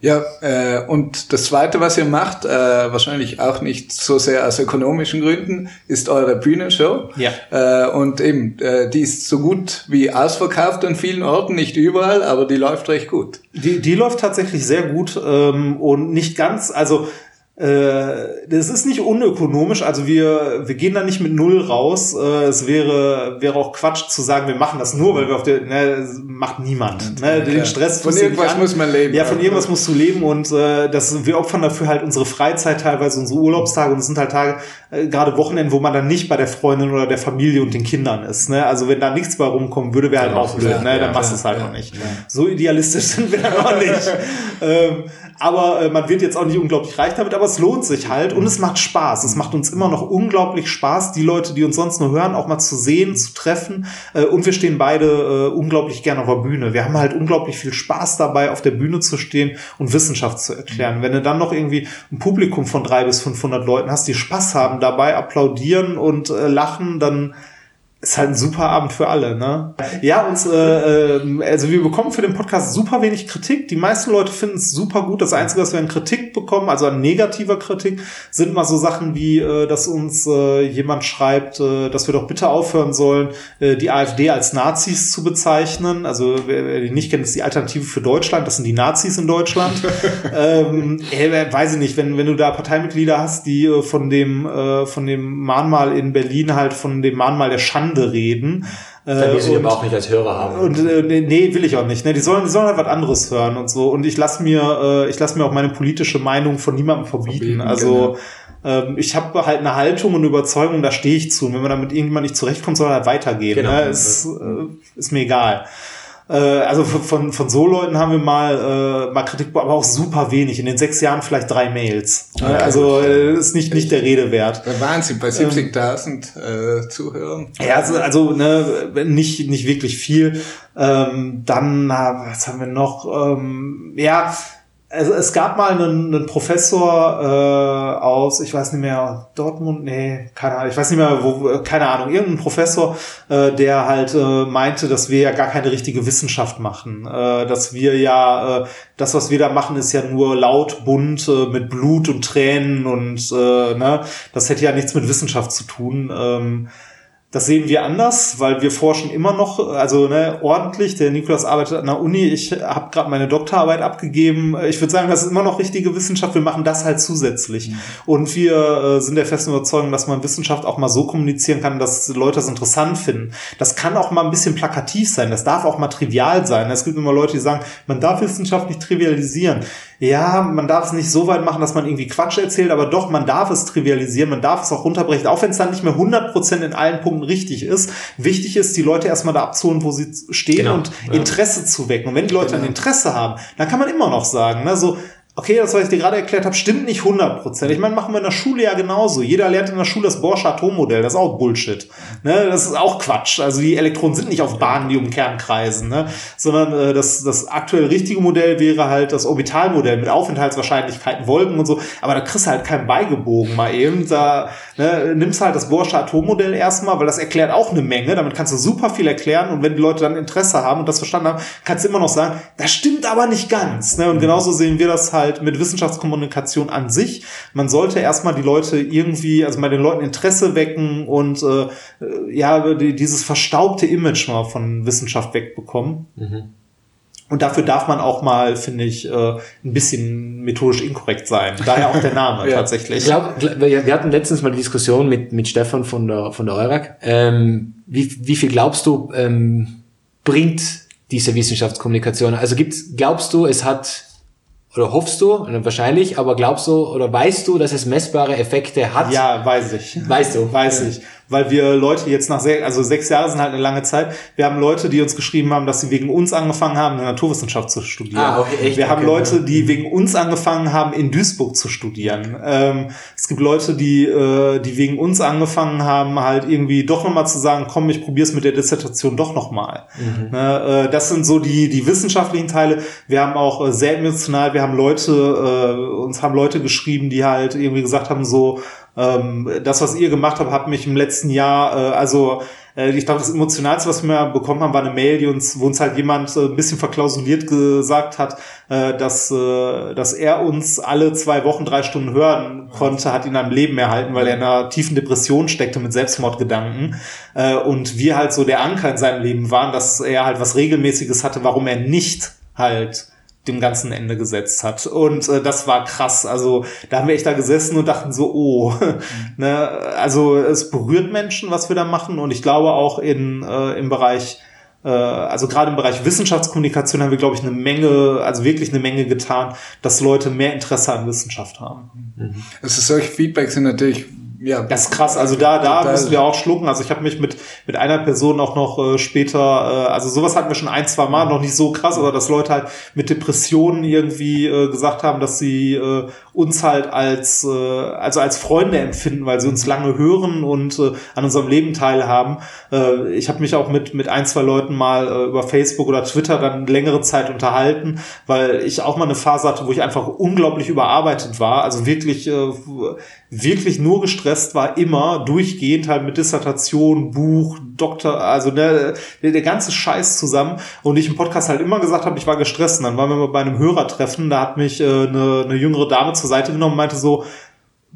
ja äh, und das Zweite, was ihr macht, äh, wahrscheinlich auch nicht so sehr aus ökonomischen Gründen, ist eure Bühnenshow. Ja. Äh, und eben, äh, die ist so gut wie ausverkauft an vielen Orten, nicht überall, aber die läuft recht gut. Die, die läuft tatsächlich sehr gut ähm, und nicht ganz, also das ist nicht unökonomisch, also wir, wir gehen da nicht mit Null raus. Äh, es wäre, wäre auch Quatsch zu sagen, wir machen das nur, weil wir auf der, ne, macht niemand. Ne, den Stress Von irgendwas muss man leben. Ja, von irgendwas musst du leben und äh, das, wir opfern dafür halt unsere Freizeit teilweise, unsere Urlaubstage und es sind halt Tage, äh, gerade Wochenenden, wo man dann nicht bei der Freundin oder der Familie und den Kindern ist. Ne? Also wenn da nichts bei rumkommen würde, wäre halt auch blöd, ne? dann machst du es halt noch nicht. So idealistisch sind wir dann auch nicht. ähm, aber äh, man wird jetzt auch nicht unglaublich reich damit, aber es lohnt sich halt und es macht Spaß. Es macht uns immer noch unglaublich Spaß, die Leute, die uns sonst nur hören, auch mal zu sehen, zu treffen. Äh, und wir stehen beide äh, unglaublich gerne auf der Bühne. Wir haben halt unglaublich viel Spaß dabei, auf der Bühne zu stehen und Wissenschaft zu erklären. Wenn du dann noch irgendwie ein Publikum von drei bis 500 Leuten hast, die Spaß haben dabei, applaudieren und äh, lachen, dann ist halt ein super Abend für alle, ne? Ja, und äh, äh, also wir bekommen für den Podcast super wenig Kritik. Die meisten Leute finden es super gut. Das Einzige, was wir an Kritik bekommen, also an negativer Kritik, sind mal so Sachen wie, äh, dass uns äh, jemand schreibt, äh, dass wir doch bitte aufhören sollen, äh, die AfD als Nazis zu bezeichnen. Also wer, wer die nicht kennt, ist die Alternative für Deutschland. Das sind die Nazis in Deutschland. ähm, äh, weiß ich nicht, wenn, wenn du da Parteimitglieder hast, die äh, von dem äh, von dem Mahnmal in Berlin halt von dem Mahnmal der Schande reden. Dann die und- aber auch nicht als Hörer haben. und äh, nee, will ich auch nicht. Ne? Die sollen, die sollen halt was anderes hören und so. Und ich lasse mir, äh, ich lasse mir auch meine politische Meinung von niemandem verbieten. Verbieten, also ähm, ich habe halt eine Haltung und eine Überzeugung, da stehe ich zu. Und wenn man damit irgendjemand nicht zurechtkommt, soll er halt weitergehen. Genau. Ne? Ist, äh, ist mir egal. Äh, also von, von, so Leuten haben wir mal, äh, mal Kritik, aber auch super wenig. In den sechs Jahren vielleicht drei Mails. Okay, also gut. äh, ist nicht, nicht der Rede wert. Wahnsinn, bei 70.000 äh, Zuhörern. Ja, also, also ne, nicht, nicht wirklich viel. Ähm, dann, was haben wir noch? Ähm, ja, also es gab mal einen, einen Professor äh, aus, ich weiß nicht mehr, Dortmund, nee, keine Ahnung, ich weiß nicht mehr, wo, keine Ahnung, irgendein Professor, äh, der halt äh, meinte, dass wir ja gar keine richtige Wissenschaft machen, äh, dass wir ja, äh, das, was wir da machen, ist ja nur laut, bunt, äh, mit Blut und Tränen und äh, ne, das hätte ja nichts mit Wissenschaft zu tun. Ähm, das sehen wir anders, weil wir forschen immer noch, also ne, ordentlich. Der Nikolas arbeitet an der Uni. Ich habe gerade meine Doktorarbeit abgegeben. Ich würde sagen, das ist immer noch richtige Wissenschaft. Wir machen das halt zusätzlich. Und wir äh, sind der festen Überzeugung, dass man Wissenschaft auch mal so kommunizieren kann, dass Leute das interessant finden. Das kann auch mal ein bisschen plakativ sein. Das darf auch mal trivial sein. Es gibt immer Leute, die sagen, man darf Wissenschaft nicht trivialisieren. Ja, man darf es nicht so weit machen, dass man irgendwie Quatsch erzählt, aber doch, man darf es trivialisieren, man darf es auch runterbrechen, auch wenn es dann nicht mehr 100% in allen Punkten richtig ist. Wichtig ist, die Leute erstmal da abzuholen, wo sie stehen Genau, und ja. Interesse zu wecken. Und wenn die Leute Genau. ein Interesse haben, dann kann man immer noch sagen, ne, so, Okay, das, was ich dir gerade erklärt habe, stimmt nicht 100%. Ich meine, machen wir in der Schule ja genauso. Jeder lernt in der Schule das Borsche Atommodell. Das ist auch Bullshit. Ne? Das ist auch Quatsch. Also die Elektronen sind nicht auf Bahnen, die um Kern kreisen. Ne? Sondern äh, das, das aktuell richtige Modell wäre halt das Orbitalmodell mit Aufenthaltswahrscheinlichkeiten, Wolken und so. Aber da kriegst du halt keinen beigebogen mal eben. Da ne, nimmst halt das Borsche Atommodell erstmal, weil das erklärt auch eine Menge. Damit kannst du super viel erklären. Und wenn die Leute dann Interesse haben und das verstanden haben, kannst du immer noch sagen, das stimmt aber nicht ganz. Ne? Und genauso sehen wir das halt mit Wissenschaftskommunikation an sich. Man sollte erstmal die Leute irgendwie, also bei den Leuten Interesse wecken und äh, ja, die, dieses verstaubte Image mal von Wissenschaft wegbekommen. Und dafür darf man auch mal, finde ich, äh, ein bisschen methodisch inkorrekt sein. Daher auch der Name Ja. tatsächlich. Ich glaube, wir wir hatten letztens mal die Diskussion mit, mit Stefan von der, von der Eurak. Ähm, wie, wie viel glaubst du, ähm, bringt diese Wissenschaftskommunikation? Also gibt's, glaubst du, es hat, oder hoffst du, wahrscheinlich, aber glaubst du, oder weißt du, dass es messbare Effekte hat? Ja, weiß ich. Weißt du? Weiß ich. Weil wir Leute jetzt nach sechs, also sechs Jahre sind halt eine lange Zeit. Wir haben Leute, die uns geschrieben haben, dass sie wegen uns angefangen haben, eine Naturwissenschaft zu studieren. Ah, okay, echt? Wir haben Okay, Leute, die wegen uns angefangen haben, in Duisburg zu studieren. Ähm, es gibt Leute, die, äh, die wegen uns angefangen haben, halt irgendwie doch nochmal zu sagen, komm, ich probier's mit der Dissertation doch nochmal. Mhm. Ne, äh, das sind so die, die wissenschaftlichen Teile. Wir haben auch äh, sehr emotional, wir haben Leute, äh, uns haben Leute geschrieben, die halt irgendwie gesagt haben, so, ähm, das, was ihr gemacht habt, hat mich im letzten Jahr, äh, also äh, ich glaube, das Emotionalste, was wir bekommen haben, war eine Mail, die uns, wo uns halt jemand äh, ein bisschen verklausuliert gesagt hat, äh, dass, äh, dass er uns alle zwei Wochen drei Stunden hören konnte, hat ihn am Leben erhalten, weil er in einer tiefen Depression steckte mit Selbstmordgedanken. Äh, und wir halt so der Anker in seinem Leben waren, dass er halt was Regelmäßiges hatte, warum er nicht halt dem ganzen Ende gesetzt hat. Und äh, das war krass. Also da haben wir echt da gesessen und dachten so, oh, ne? also es berührt Menschen, was wir da machen. Und ich glaube auch in, äh, im Bereich, äh, also gerade im Bereich Wissenschaftskommunikation haben wir, glaube ich, eine Menge, also wirklich eine Menge getan, dass Leute mehr Interesse an Wissenschaft haben. Also solche Feedbacks sind natürlich, ja, Das ist krass. Also da, da Total. müssen wir auch schlucken. Also ich habe mich mit mit einer Person auch noch äh, später, äh, also sowas hatten wir schon ein, zwei Mal, noch nicht so krass, aber dass Leute halt mit Depressionen irgendwie äh, gesagt haben, dass sie äh, uns halt als äh, also als Freunde empfinden, weil sie uns lange hören und äh, an unserem Leben teilhaben. Äh, ich habe mich auch mit mit ein, zwei Leuten mal äh, über Facebook oder Twitter dann längere Zeit unterhalten, weil ich auch mal eine Phase hatte, wo ich einfach unglaublich überarbeitet war, also wirklich äh, wirklich nur gestresst war, immer durchgehend halt mit Dissertation, Buch, Doktor, also der, der, der ganze Scheiß zusammen. Und ich im Podcast halt immer gesagt habe, ich war gestresst. Und dann waren wir mal bei einem Hörertreffen, da hat mich äh, eine, eine jüngere Dame zur Seite genommen und meinte so,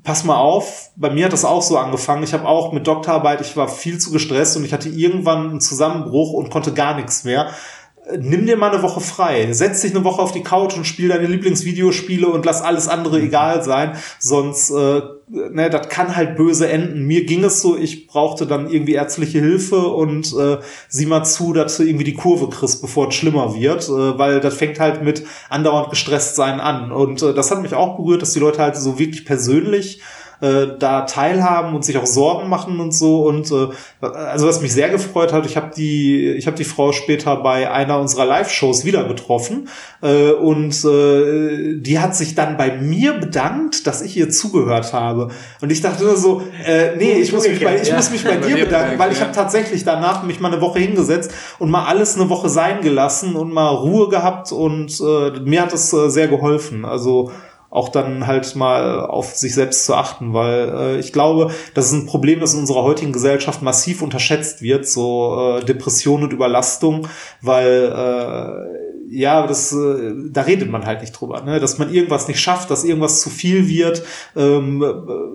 pass mal auf, bei mir hat das auch so angefangen. Ich habe auch mit Doktorarbeit, ich war viel zu gestresst und ich hatte irgendwann einen Zusammenbruch und konnte gar nichts mehr. Äh, Nimm dir mal eine Woche frei. Setz dich eine Woche auf die Couch und spiel deine Lieblingsvideospiele und lass alles andere egal sein. Sonst, äh, ne, das kann halt böse enden. Mir ging es so, ich brauchte dann irgendwie ärztliche Hilfe und äh, sieh mal zu, dass du irgendwie die Kurve kriegst, bevor es schlimmer wird, äh, weil das fängt halt mit andauernd gestresst sein an. Und äh, das hat mich auch berührt, dass die Leute halt so wirklich persönlich äh, da teilhaben und sich auch Sorgen machen und so. Und äh, also was mich sehr gefreut hat, ich habe die ich habe die Frau später bei einer unserer Live-Shows wieder getroffen. Äh, und äh, die hat sich dann bei mir bedankt, dass ich ihr zugehört habe. Und ich dachte nur so äh, nee ich muss mich bei, ich muss mich bei dir bedanken, weil ich habe tatsächlich danach mich mal eine Woche hingesetzt und mal alles eine Woche sein gelassen und mal Ruhe gehabt. Und äh, mir hat es äh, sehr geholfen. Also auch dann halt mal auf sich selbst zu achten, weil äh, ich glaube, das ist ein Problem, das in unserer heutigen Gesellschaft massiv unterschätzt wird, so äh, Depression und Überlastung, weil äh, ja, das, äh, da redet man halt nicht drüber, ne? dass man irgendwas nicht schafft, dass irgendwas zu viel wird. Ähm,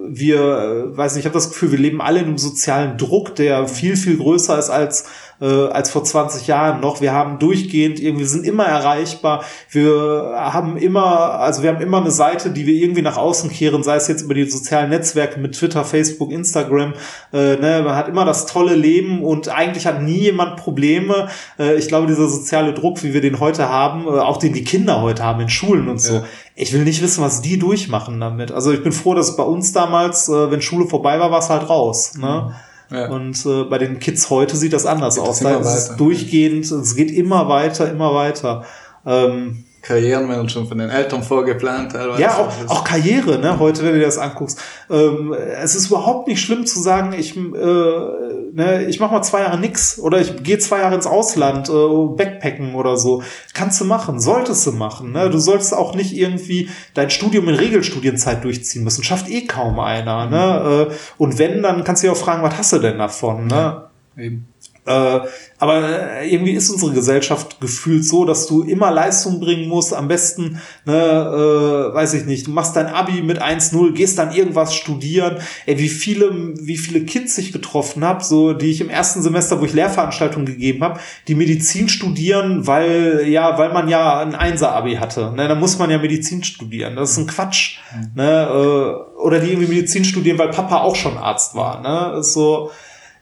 wir, äh, weiß nicht, ich habe das Gefühl, wir leben alle in einem sozialen Druck, der viel, viel größer ist als äh, als vor 20 Jahren noch. Wir haben durchgehend irgendwie sind immer erreichbar. Wir haben immer, also wir haben immer eine Seite, die wir irgendwie nach außen kehren, sei es jetzt über die sozialen Netzwerke mit Twitter, Facebook, Instagram. Äh, ne, man hat immer das tolle Leben und eigentlich hat nie jemand Probleme. Äh, ich glaube, dieser soziale Druck, wie wir den heute haben, äh, auch den die Kinder heute haben in Schulen und so. Ja. Ich will nicht wissen, was die durchmachen damit. Also ich bin froh, dass bei uns damals, äh, wenn Schule vorbei war, war es halt raus. Ne? Ja. Und äh, bei den Kids heute sieht das anders Geht aus. Da ist es durchgehend, es geht immer weiter, immer weiter. Ähm, Karrieren werden schon von den Eltern vorgeplant. Teilweise. Ja, auch, auch Karriere, ne? Heute, wenn du dir das anguckst. Ähm, es ist überhaupt nicht schlimm zu sagen, ich, äh, ne, ich mache mal zwei Jahre nix oder ich gehe zwei Jahre ins Ausland, äh, Backpacken oder so. Kannst du machen, solltest du machen. Ne? Du solltest auch nicht irgendwie dein Studium in Regelstudienzeit durchziehen müssen. Schafft eh kaum einer. Ne? Äh, und wenn, dann kannst du dich auch fragen, was hast du denn davon? Ne? Eben. Äh, aber irgendwie ist unsere Gesellschaft gefühlt so, dass du immer Leistung bringen musst. Am besten, ne, äh, weiß ich nicht, du machst dein Abi mit 1-0, gehst dann irgendwas studieren. Ey, wie viele, wie viele Kids ich getroffen habe, so die ich im ersten Semester, wo ich Lehrveranstaltungen gegeben habe, die Medizin studieren, weil ja, weil man ja ein Einser-Abi hatte. Ne, da muss man ja Medizin studieren. Das ist ein Quatsch. Ne, äh, oder die irgendwie Medizin studieren, weil Papa auch schon Arzt war. Ne, ist so.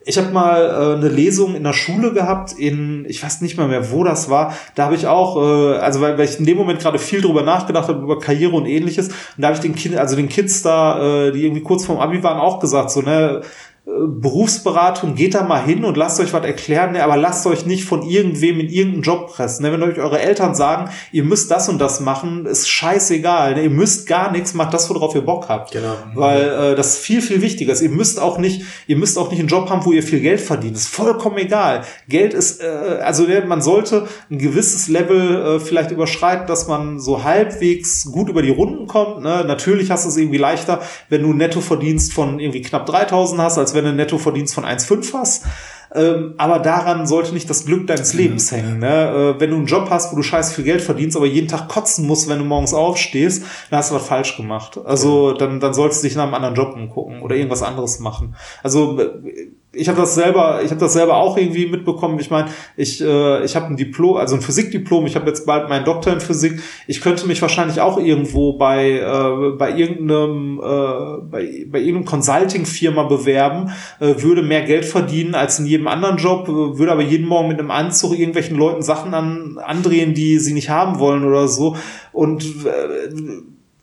Ich habe mal äh, eine Lesung in der Schule gehabt, in, ich weiß nicht mal mehr, wo das war. Da habe ich auch, äh, also weil, weil ich in dem Moment gerade viel drüber nachgedacht habe, über Karriere und ähnliches. Und da habe ich den Kind, also den Kids da, äh, die irgendwie kurz vorm Abi waren, auch gesagt, so, ne, Berufsberatung, geht da mal hin und lasst euch was erklären, ne, aber lasst euch nicht von irgendwem in irgendeinen Job pressen. Ne? Wenn euch eure Eltern sagen, ihr müsst das und das machen, ist scheißegal. Ne? Ihr müsst gar nichts, macht das, worauf ihr Bock habt. Genau. Weil äh, das viel, viel wichtiger ist. Ihr müsst auch nicht, ihr müsst auch nicht einen Job haben, wo ihr viel Geld verdient. ist vollkommen egal. Geld ist, äh, also man sollte ein gewisses Level äh, vielleicht überschreiten, dass man so halbwegs gut über die Runden kommt. Ne? Natürlich hast du es irgendwie leichter, wenn du einen Nettoverdienst von irgendwie knapp 3000 hast, als wenn du einen Nettoverdienst von 1,5 hast. Ähm, aber daran sollte nicht das Glück deines Lebens hängen. Ne? Äh, wenn du einen Job hast, wo du scheiße viel Geld verdienst, aber jeden Tag kotzen musst, wenn du morgens aufstehst, dann hast du was falsch gemacht. Also dann, dann solltest du dich nach einem anderen Job umgucken oder irgendwas anderes machen. Also äh, ich habe das selber, ich habe das selber auch irgendwie mitbekommen. Ich meine, ich äh, ich habe ein Diplom, also ein Physikdiplom. Ich habe jetzt bald meinen Doktor in Physik. Ich könnte mich wahrscheinlich auch irgendwo bei äh, bei irgendeinem äh, bei, bei irgendeinem Consulting-Firma bewerben, äh, würde mehr Geld verdienen als in jedem anderen Job, äh, würde aber jeden Morgen mit einem Anzug irgendwelchen Leuten Sachen an, andrehen, die sie nicht haben wollen oder so. Und äh,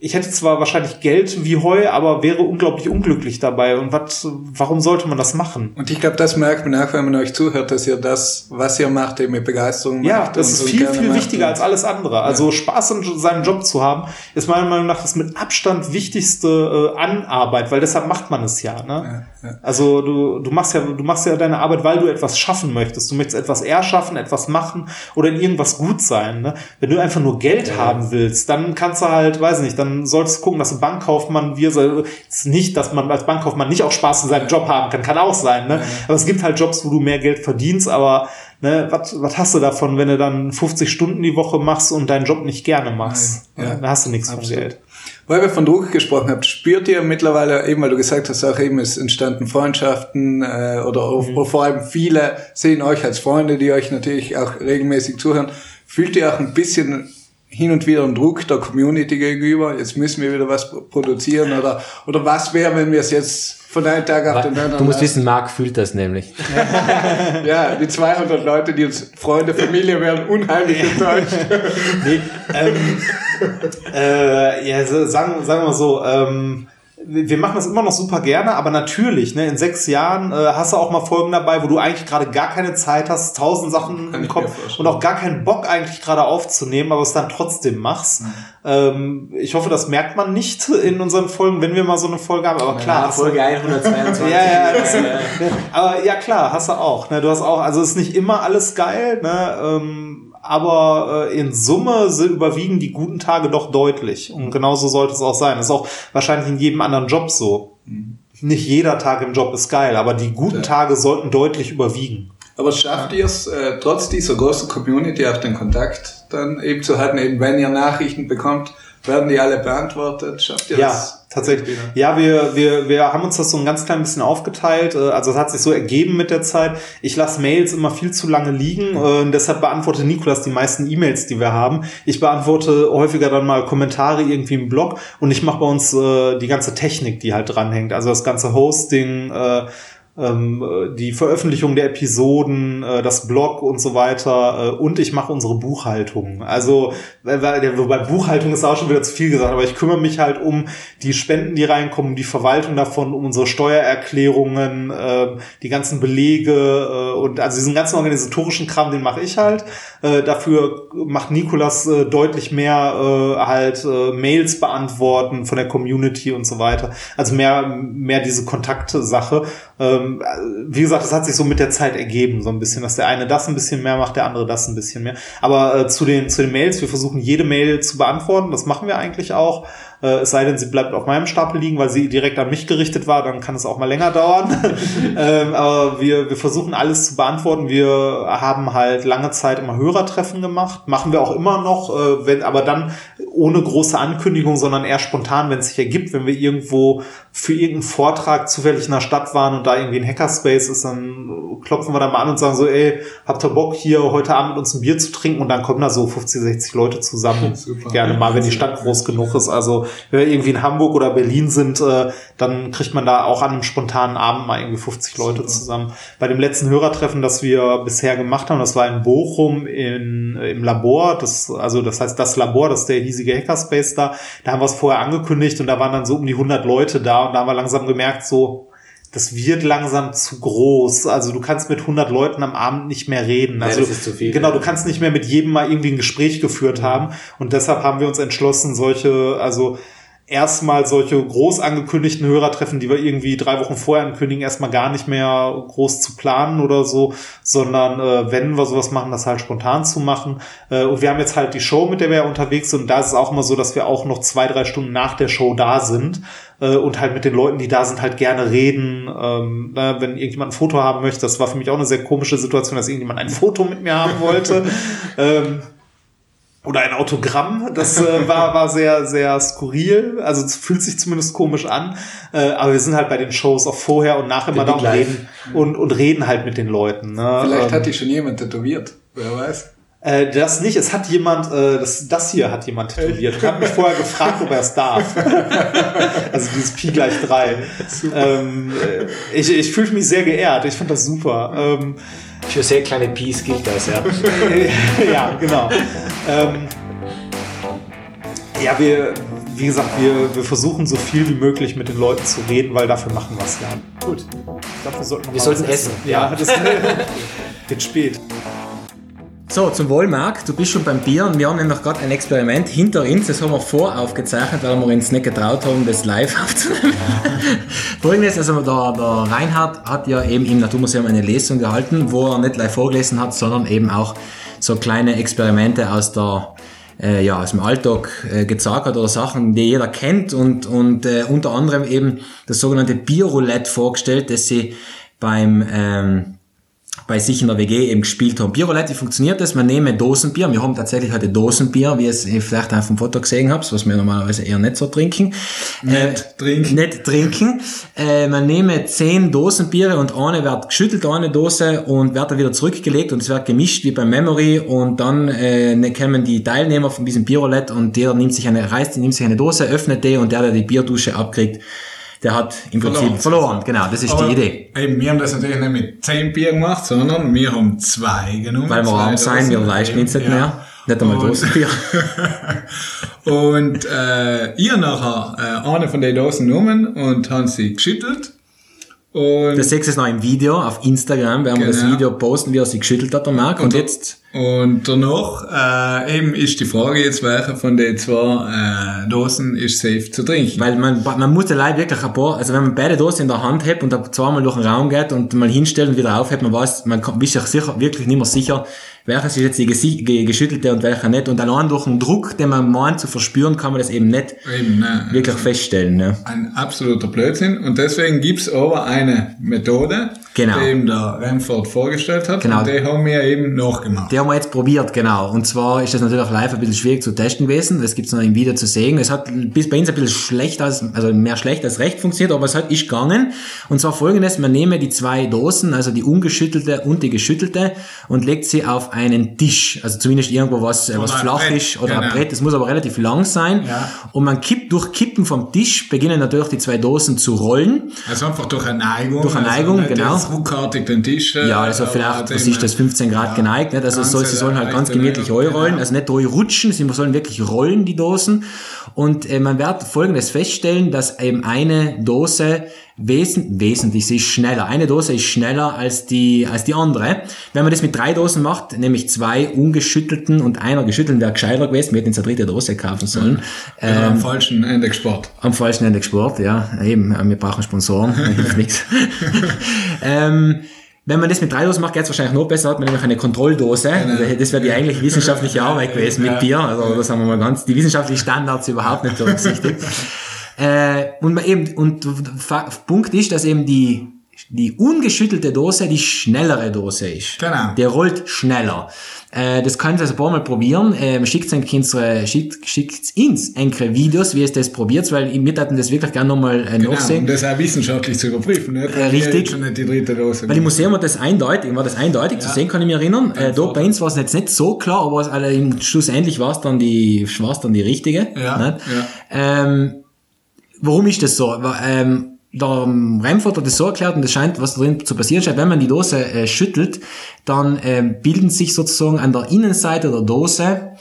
ich hätte zwar wahrscheinlich Geld wie Heu, aber wäre unglaublich unglücklich dabei. Und was, warum sollte man das machen? Und ich glaube, das merkt man auch, wenn man euch zuhört, dass ihr das, was ihr macht, eben mit Begeisterung Ja, macht. das und- ist viel, viel wichtiger als alles andere. Also Spaß an seinem Job zu haben, ist meiner Meinung nach das mit Abstand wichtigste äh, an Arbeit, weil deshalb macht man es ja. Ne? Ja, ja. Also du, du machst ja, du machst ja deine Arbeit, weil du etwas schaffen möchtest. Du möchtest etwas erschaffen, etwas machen oder in irgendwas gut sein. Ne? Wenn du einfach nur Geld haben willst, dann kannst du halt, weiß nicht, dann solltest du gucken, dass du Bankkaufmann wir so- ist nicht, dass man als Bankkaufmann nicht auch Spaß in seinem Job haben kann, kann auch sein. Ne? Aber es gibt halt Jobs, wo du mehr Geld verdienst, aber ne, was was hast du davon, wenn du dann 50 Stunden die Woche machst und deinen Job nicht gerne machst? Nein, ja. Da hast du nichts von Absolut. Geld. Weil wir von Druck gesprochen habt, spürt ihr mittlerweile, eben weil du gesagt hast, auch eben es entstanden Freundschaften äh, oder Mhm. vor allem viele sehen euch als Freunde, die euch natürlich auch regelmäßig zuhören. Fühlt ihr auch ein bisschen hin und wieder einen Druck der Community gegenüber? Jetzt müssen wir wieder was produzieren oder oder was wäre, wenn wir es jetzt von einem Tag auf den anderen Du musst wissen, Marc fühlt das nämlich. Ja, die 200 Leute, die uns Freunde, Familie werden unheimlich enttäuscht. Nee, ähm, äh, ja, sagen, sagen wir so, ähm, wir machen das immer noch super gerne, aber natürlich, ne, in sechs Jahren äh, hast du auch mal Folgen dabei, wo du eigentlich gerade gar keine Zeit hast, tausend Sachen Kann im Kopf und auch gar keinen Bock eigentlich gerade aufzunehmen, aber es dann trotzdem machst. Ähm, ich hoffe, das merkt man nicht in unseren Folgen, wenn wir mal so eine Folge haben, aber klar. hast du- 122. ja, ja, das, ne, aber ja klar, hast du auch. Ne? Du hast auch, also ist nicht immer alles geil, ne? ähm, aber äh, in Summe sind, überwiegen die guten Tage doch deutlich. Und genauso sollte es auch sein. Das ist auch wahrscheinlich in jedem anderen Job so. Nicht jeder Tag im Job ist geil, aber die guten Ja. Tage sollten deutlich überwiegen. Aber schafft ihr es, äh, trotz dieser großen Community auch den Kontakt dann eben zu halten, eben wenn ihr Nachrichten bekommt, werden die alle beantwortet? Schafft ihr Ja, das? tatsächlich. Wieder? Ja, wir, wir, wir haben uns das so ein ganz klein bisschen aufgeteilt. Äh, Also es hat sich so ergeben mit der Zeit. Ich lasse Mails immer viel zu lange liegen. äh, Und deshalb beantwortet Nikolas die meisten E-Mails, die wir haben. Ich beantworte häufiger dann mal Kommentare irgendwie im Blog und ich mache bei uns äh, die ganze Technik, die halt dranhängt. Also das ganze Hosting, äh, die Veröffentlichung der Episoden, äh, das Blog und so weiter äh, und ich mache unsere Buchhaltung. Also wobei Buchhaltung ist auch schon wieder zu viel gesagt, aber ich kümmere mich halt um die Spenden, die reinkommen, die Verwaltung davon, um unsere Steuererklärungen, äh, die ganzen Belege äh, und also diesen ganzen organisatorischen Kram, den mache ich halt. Äh, dafür macht Nikolas äh, deutlich mehr äh, halt äh, Mails beantworten von der Community und so weiter. Also mehr mehr diese Kontaktsache. Ähm, wie gesagt, das hat sich so mit der Zeit ergeben, so ein bisschen, dass der eine das ein bisschen mehr macht, der andere das ein bisschen mehr. Aber äh, zu den zu den Mails, wir versuchen jede Mail zu beantworten. Das machen wir eigentlich auch. Äh, es sei denn, sie bleibt auf meinem Stapel liegen, weil sie direkt an mich gerichtet war, dann kann es auch mal länger dauern. ähm, aber wir, wir versuchen alles zu beantworten. Wir haben halt lange Zeit immer Hörertreffen gemacht, machen wir auch immer noch, äh, wenn, aber dann ohne große Ankündigung, sondern eher spontan, wenn es sich ergibt, wenn wir irgendwo für irgendeinen Vortrag zufällig in der Stadt waren und da irgendwie ein Hackerspace ist, dann klopfen wir da mal an und sagen so, ey, habt ihr Bock hier heute Abend mit uns ein Bier zu trinken? Und dann kommen da so 50, 60 Leute zusammen. Super. Gerne mal, wenn die Stadt groß genug ist. Also wenn wir irgendwie in Hamburg oder Berlin sind, äh, dann kriegt man da auch an einem spontanen Abend mal irgendwie 50 Leute zusammen. Bei dem letzten Hörertreffen, das wir bisher gemacht haben, das war in Bochum in, im Labor, das, also das heißt das Labor, das ist der hiesige Hackerspace da, da haben wir es vorher angekündigt und da waren dann so um die 100 Leute da und da haben wir langsam gemerkt, so, das wird langsam zu groß. Also du kannst mit 100 Leuten am Abend nicht mehr reden. Also das ist zu viel. Genau, du kannst nicht mehr mit jedem mal irgendwie ein Gespräch geführt haben. Und deshalb haben wir uns entschlossen, solche, also erstmal solche groß angekündigten Hörertreffen, die wir irgendwie drei Wochen vorher ankündigen, erstmal gar nicht mehr groß zu planen oder so, sondern äh, wenn wir sowas machen, das halt spontan zu machen. Äh, und wir haben jetzt halt die Show, mit der wir unterwegs sind. Und da ist es auch immer so, dass wir auch noch zwei, drei Stunden nach der Show da sind äh, und halt mit den Leuten, die da sind, halt gerne reden. Ähm, ne, wenn irgendjemand ein Foto haben möchte, das war für mich auch eine sehr komische Situation, dass irgendjemand ein Foto mit mir haben wollte. ähm, oder ein Autogramm, das äh, war, war sehr, sehr skurril, also fühlt sich zumindest komisch an, äh, aber wir sind halt bei den Shows auch vorher und nachher immer da und reden, und, und reden halt mit den Leuten. Ne? Vielleicht ähm, hat die schon jemand tätowiert. Wer weiß. Äh, das nicht, es hat jemand, äh, das, das hier hat jemand tätowiert und hat mich vorher gefragt, ob er es darf. also dieses Pi gleich drei. Ähm, äh, ich ich fühle mich sehr geehrt, ich finde das super. Ähm, Für sehr kleine Peace gilt das, ja. ja, genau. Ähm, ja, wir, wie gesagt, wir, wir versuchen so viel wie möglich mit den Leuten zu reden, weil dafür machen wir es ja. Gut. Ich glaube, wir sollten, Wir sollten was essen. Ja, das wird spät. So, zum Wohl, Marc, du bist schon beim Bier und wir haben nämlich gerade ein Experiment hinter uns, das haben wir voraufgezeichnet, weil wir uns nicht getraut haben, das live aufzunehmen. Folgendes, also der, der Reinhard hat ja eben im Naturmuseum eine Lesung gehalten, wo er nicht live vorgelesen hat, sondern eben auch so kleine Experimente aus der äh, ja, aus dem Alltag äh, gezeigt hat oder Sachen, die jeder kennt und, und äh, unter anderem eben das sogenannte Bierroulette vorgestellt, das sie beim ähm, bei sich in der WG eben gespielt haben. Bierroulette, wie funktioniert das? Man nehme Dosenbier. Wir haben tatsächlich heute Dosenbier, wie ihr es ihr vielleicht auf dem Foto gesehen habt, was wir normalerweise eher nicht so trinken. Nicht trinken. Nicht trinken. Äh, man nehme zehn Dosenbiere und eine wird geschüttelt, eine Dose, und wird dann wieder zurückgelegt und es wird gemischt wie beim Memory und dann äh, kommen die Teilnehmer von diesem Bierroulette und der nimmt sich eine, reißt, nimmt sich eine Dose, öffnet die und der, der die Bierdusche abkriegt, der hat im Prinzip Verloren. Genau, das ist Aber die Idee. Eben, wir haben das natürlich nicht mit 10 Bier gemacht, sondern wir haben zwei genommen. Weil wir arm sein, wir leisten uns nicht Ja. mehr. Nicht einmal Und- Dosenbier. Und äh, ihr nachher äh, eine von den Dosen genommen und haben sie geschüttelt. Und, Das seht ihr noch im Video auf Instagram, werden wir das Genau. Video posten, wie er sie geschüttelt hat, der Marc. Und, Und- jetzt, und danach äh, eben ist die Frage jetzt, welche von den zwei äh, Dosen ist safe zu trinken. weil man, man muss den Leib wirklich ein paar, also wenn man beide Dosen in der Hand hat und da zweimal durch den Raum geht und mal hinstellt und wieder aufhebt, man weiß, man kann- ist sich sicher, wirklich nicht mehr sicher, welches ist jetzt die geschüttelte und welcher nicht. Und allein durch den Druck, den man meint zu verspüren, kann man das eben nicht Eben, ne, wirklich feststellen. Ne? ein absoluter Blödsinn. Und deswegen gibt's aber eine Methode, Genau. den der Remford vorgestellt hat. Genau. Und den haben wir eben nachgemacht. Die haben wir jetzt probiert, genau. Und zwar ist das natürlich auch live ein bisschen schwierig zu testen gewesen. Das gibt's noch im Video zu sehen. Es hat bis bei uns ein bisschen schlecht als, also mehr schlecht als recht funktioniert, aber es hat ist gegangen. Und zwar folgendes, man nehme die zwei Dosen, also die ungeschüttelte und die geschüttelte und legt sie auf einen Tisch. Also zumindest irgendwo was, äh, was ein flach Brett, ist oder ein genau. Brett. Das muss aber relativ lang sein. Ja. Und man kippt durch Kippen vom Tisch, beginnen natürlich die zwei Dosen zu rollen. Also einfach durch eine Neigung. Durch eine also Neigung, nicht genau. Ruckartig den Tisch. äh, Ja, also aber vielleicht, was ist das, 15 Grad ja, geneigt, nicht? Also ganz soll, sie sollen halt ganz gemütlich Neigung, rollen, genau. also nicht rutschen, sie sollen wirklich rollen, die Dosen. Und äh, man wird Folgendes feststellen, dass eben eine Dose wesen, wesentlich, sie ist schneller. Eine Dose ist schneller als die, als die andere. Wenn man das mit drei Dosen macht, nämlich zwei ungeschüttelten und einer geschüttelten, wäre gescheiter gewesen, wir hätten jetzt eine dritte Dose kaufen sollen. Ähm, am falschen Ende gespart. am falschen Ende gespart, ja. Eben, äh, wir brauchen Sponsoren, hilft nichts. ähm, wenn man das mit drei Dosen macht, geht's wahrscheinlich noch besser, hat man nämlich eine Kontrolldose. Also Das wäre die eigentlich wissenschaftliche Arbeit gewesen mit Bier. Also das haben wir mal ganz, die wissenschaftlichen Standards überhaupt nicht berücksichtigt. äh, und man eben, und Punkt ist, dass eben die, die ungeschüttelte Dose die schnellere Dose ist. Genau. Der rollt schneller. Äh, das könnt ihr also ein paar Mal probieren. Ähm, schickt es unsere, schickt, schickt ins enkere Videos, wie es das probiert, weil wir hätten das wirklich gerne nochmal äh, Genau, nachsehen. um das auch wissenschaftlich zu überprüfen. Nicht? Äh, richtig. Schon nicht die dritte Dose. Weil im Museum war das eindeutig, war das eindeutig zu sehen, kann ich mich erinnern. Äh, da bei uns war es jetzt nicht so klar, aber es, also im schlussendlich war es dann die, war es dann die richtige. Ja, nicht? ja. Ähm, warum ist das so? Ähm, der Remford hat das so erklärt und das scheint, was drin zu passieren scheint, wenn man die Dose äh, schüttelt, dann ähm, bilden sich sozusagen an der Innenseite der Dose,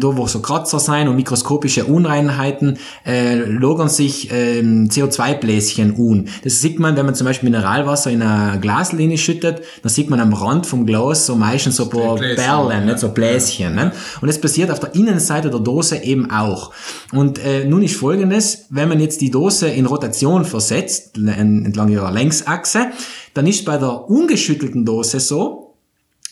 da wo so Kratzer sein und mikroskopische Unreinheiten, äh, logern sich ähm, CO2-Bläschen un. Das sieht man, wenn man zum Beispiel Mineralwasser in eine Glaslinie schüttet, dann sieht man am Rand vom Glas so meistens so ein paar Bläschen, Perlen, ja. nicht so Bläschen. Ne? Und das passiert auf der Innenseite der Dose eben auch. Und äh, nun ist folgendes, wenn man jetzt die Dose in Rotation versetzt, en- entlang ihrer Längsachse, dann ist bei der ungeschüttelten Dose so,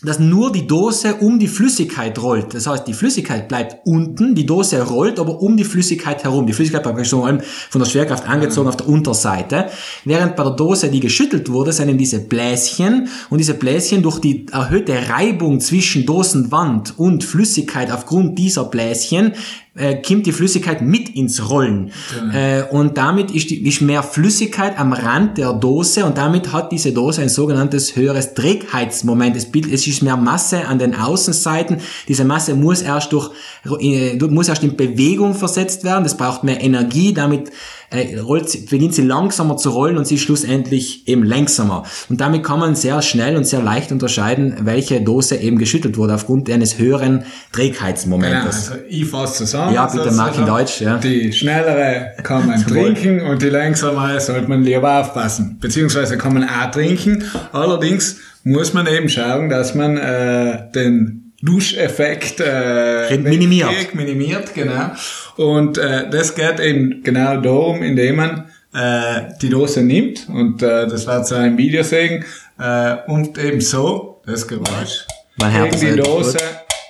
dass nur die Dose um die Flüssigkeit rollt. Das heißt, die Flüssigkeit bleibt unten, die Dose rollt aber um die Flüssigkeit herum. Die Flüssigkeit bleibt schon allem von der Schwerkraft angezogen auf der Unterseite. Während bei der Dose, die geschüttelt wurde, sind eben diese Bläschen und diese Bläschen durch die erhöhte Reibung zwischen Dosenwand und Flüssigkeit aufgrund dieser Bläschen äh, kommt die Flüssigkeit mit ins Rollen. Äh, und damit ist, die, ist mehr Flüssigkeit am Rand der Dose und damit hat diese Dose ein sogenanntes höheres Trägheitsmoment. Es, bild- es ist mehr Masse an den Außenseiten. Diese Masse muss erst durch, äh, muss erst in Bewegung versetzt werden. Das braucht mehr Energie. Damit äh, rollt sie, beginnt sie langsamer zu rollen und sie ist schlussendlich eben langsamer. Und damit kann man sehr schnell und sehr leicht unterscheiden, welche Dose eben geschüttelt wurde aufgrund eines höheren Genau, Trägheitsmomentes. also ich fasse zusammen. Ja, bitte. Mark in Deutsch, ja. Die schnellere kann man trinken und die langsamere sollte man lieber aufpassen. Beziehungsweise kann man auch trinken. Allerdings muss man eben schauen, dass man äh, den Duscheffekt äh, Minimiert. minimiert, genau. Und äh, das geht eben genau darum, indem man äh, die Dose nimmt und äh, das wird so im Video sehen äh, und eben so das Geräusch gegen die. Dose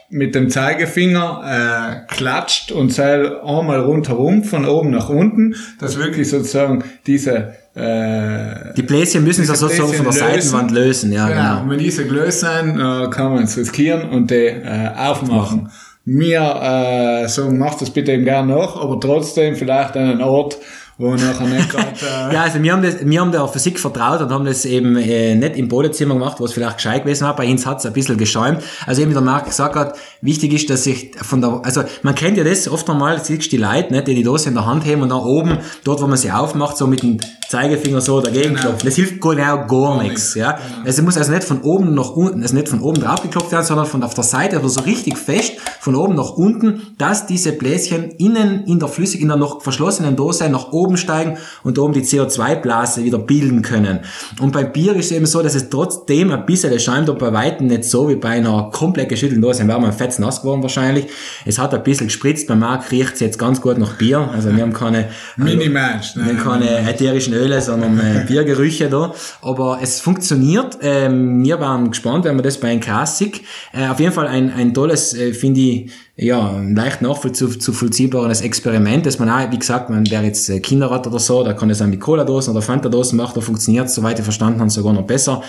mit dem Zeigefinger äh, klatscht und soll einmal rundherum von oben nach unten, dass wirklich sozusagen diese Die Bläschen müssen sich diese sozusagen von der Bläschen Seitenwand lösen, ja, genau. genau. Und wenn diese gelöst sind, äh, kann man es riskieren und die äh, aufmachen. Mir äh, sagen, macht das bitte eben gerne nach, aber trotzdem vielleicht an einen Ort, wo nachher nicht gerade äh, Ja, also wir haben, das, wir haben der Physik vertraut und haben das eben äh, nicht im Badezimmer gemacht, wo es vielleicht gescheit gewesen war. Bei uns hat es ein bisschen geschäumt. Also eben wie der Marc gesagt hat, wichtig ist, dass sich von der, also man kennt ja das oft einmal, siehst die Leute, nicht, die die Dose in der Hand heben und dann oben, dort wo man sie aufmacht, so mit dem Zeigefinger so dagegen Genau. klopfen. Das hilft genau gar, nichts. Ja? Also es muss also nicht von oben nach unten, also nicht von oben drauf geklopft werden, sondern von auf der Seite, aber so richtig fest, von oben nach unten, dass diese Bläschen innen in der flüssig, in der noch verschlossenen Dose nach oben steigen und oben die CO2-Blase wieder bilden können. Und beim Bier ist es eben so, dass es trotzdem ein bisschen schäumt und bei Weitem nicht so wie bei einer komplett geschüttelten Dose. Dann wäre man fetz nass geworden wahrscheinlich. Es hat ein bisschen gespritzt, beim Marc riecht es jetzt ganz gut nach Bier. Also wir haben keine, Minimalst. wir haben keine ätherischen Öle, sondern äh, Biergerüche da. Aber es funktioniert. Ähm, wir waren gespannt, wenn wir das bei einem Klassik. Äh, auf jeden Fall ein, ein tolles, äh, finde ich, ja, ein leicht nachvollziehbares Experiment, dass man auch, wie gesagt, man wer jetzt äh, Kinder hat oder so, da kann es auch mit Cola-Dosen oder Fanta-Dosen machen, da funktioniert es, soweit ich verstanden habe, sogar noch besser.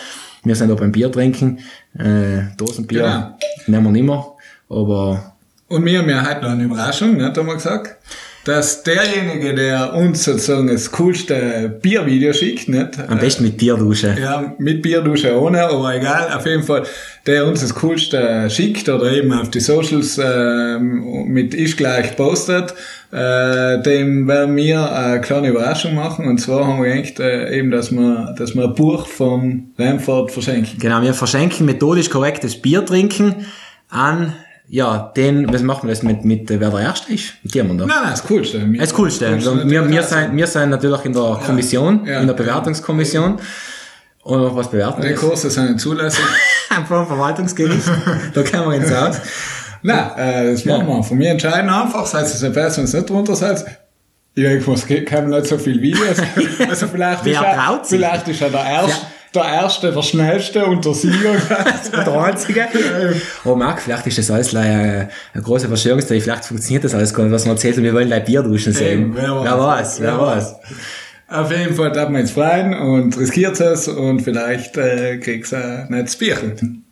Wir sind auch beim Bier trinken, äh, Dosenbier Genau. nehmen wir nicht mehr, aber Und wir haben ja heute noch eine Überraschung, ne, haben wir gesagt, dass derjenige, der uns sozusagen das coolste Biervideo schickt, nicht? am besten mit Bierdusche. Ja, mit Bierdusche ohne, aber egal, auf jeden Fall, der uns das Coolste schickt oder eben auf die Socials ähm, mit ich gleich postet, äh, dem werden wir eine kleine Überraschung machen und zwar haben wir gedacht, äh, eben, dass wir, dass wir ein Buch vom Remford verschenken. Genau, wir verschenken methodisch korrektes Bier trinken an, ja, den, was machen wir das mit, mit, äh, wer der Erste ist? Mit jemandem da? Nein, nein, das Coolste. Das Coolste. Und wir, wir, sind, wir sind natürlich in der Kommission, ja. in der Bewertungskommission. Und was bewerten Die wir? Kurse sind zulässig. Vom Verwaltungsgericht. da kommen wir ins Haus. Nein, äh, das machen wir. Von mir entscheiden einfach, ihr so besser, wenn es nicht drunter seid. Irgendwas kommen nicht so viele Videos. Also vielleicht Wer ist er, vielleicht ist er der erste, der erste, der schnellste und der Sieger. Der einzige. Oh, Marc, vielleicht ist das alles eine, eine große Verschwörungstheorie. Vielleicht funktioniert das alles gar nicht, was man erzählt und wir wollen like Bier duschen sehen. Eben, wer weiß. wer weiß, wer Wer weiß. Auf jeden Fall darf man jetzt freuen und riskiert es und vielleicht äh, kriegst du ein nettes Bierchen.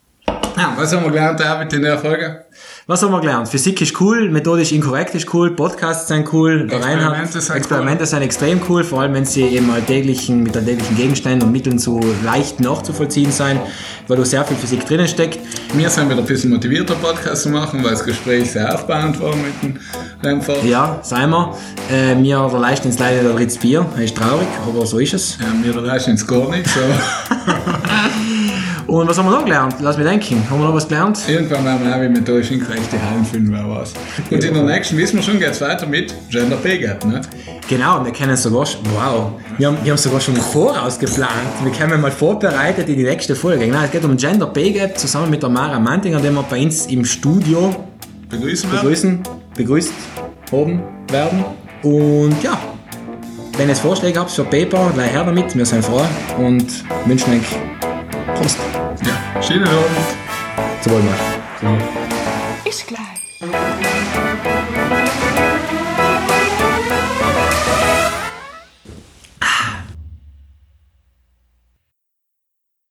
Ja, was haben wir gelernt, David, in der Folge? Was haben wir gelernt? Physik ist cool, methodisch inkorrekt ist cool, Podcasts sind cool, Experimente sind Experimente sind extrem cool, vor allem wenn sie eben alltäglichen, mit alltäglichen Gegenständen und Mitteln so leicht nachzuvollziehen sein, weil da sehr viel Physik drinnen steckt. Wir sind wieder ein bisschen motivierter Podcast zu machen, weil das Gespräch sehr aufbauend war mit dem Remford. Ja, seien wir. Äh, der leisten uns leider der Ritz Bier. Er ist traurig, aber so ist es. Ja, mir leisten jetzt gar nichts, aber Und was haben wir noch gelernt? Lass mich denken. Haben wir noch was gelernt? irgendwann werden wir auch wie methodisch inkorrekt die Hallen finden, wer was. Und in der nächsten, wissen wir schon, geht's weiter mit Gender Pay Gap, ne? Genau, wir kennen sogar schon, wow, wir haben, wir haben sogar schon im Voraus geplant. Wir kommen mal vorbereitet in die nächste Folge. Genau, es geht um Gender Pay Gap zusammen mit der Mara Mantinger, den wir bei uns im Studio Begrüßen wir. begrüßen, begrüßt haben werden. Und ja, wenn ihr Vorschläge habt für Paper, gleich her damit. Wir sind froh und wünschen euch. Schönen Abend. Zu wohl, Marc. Ist gleich.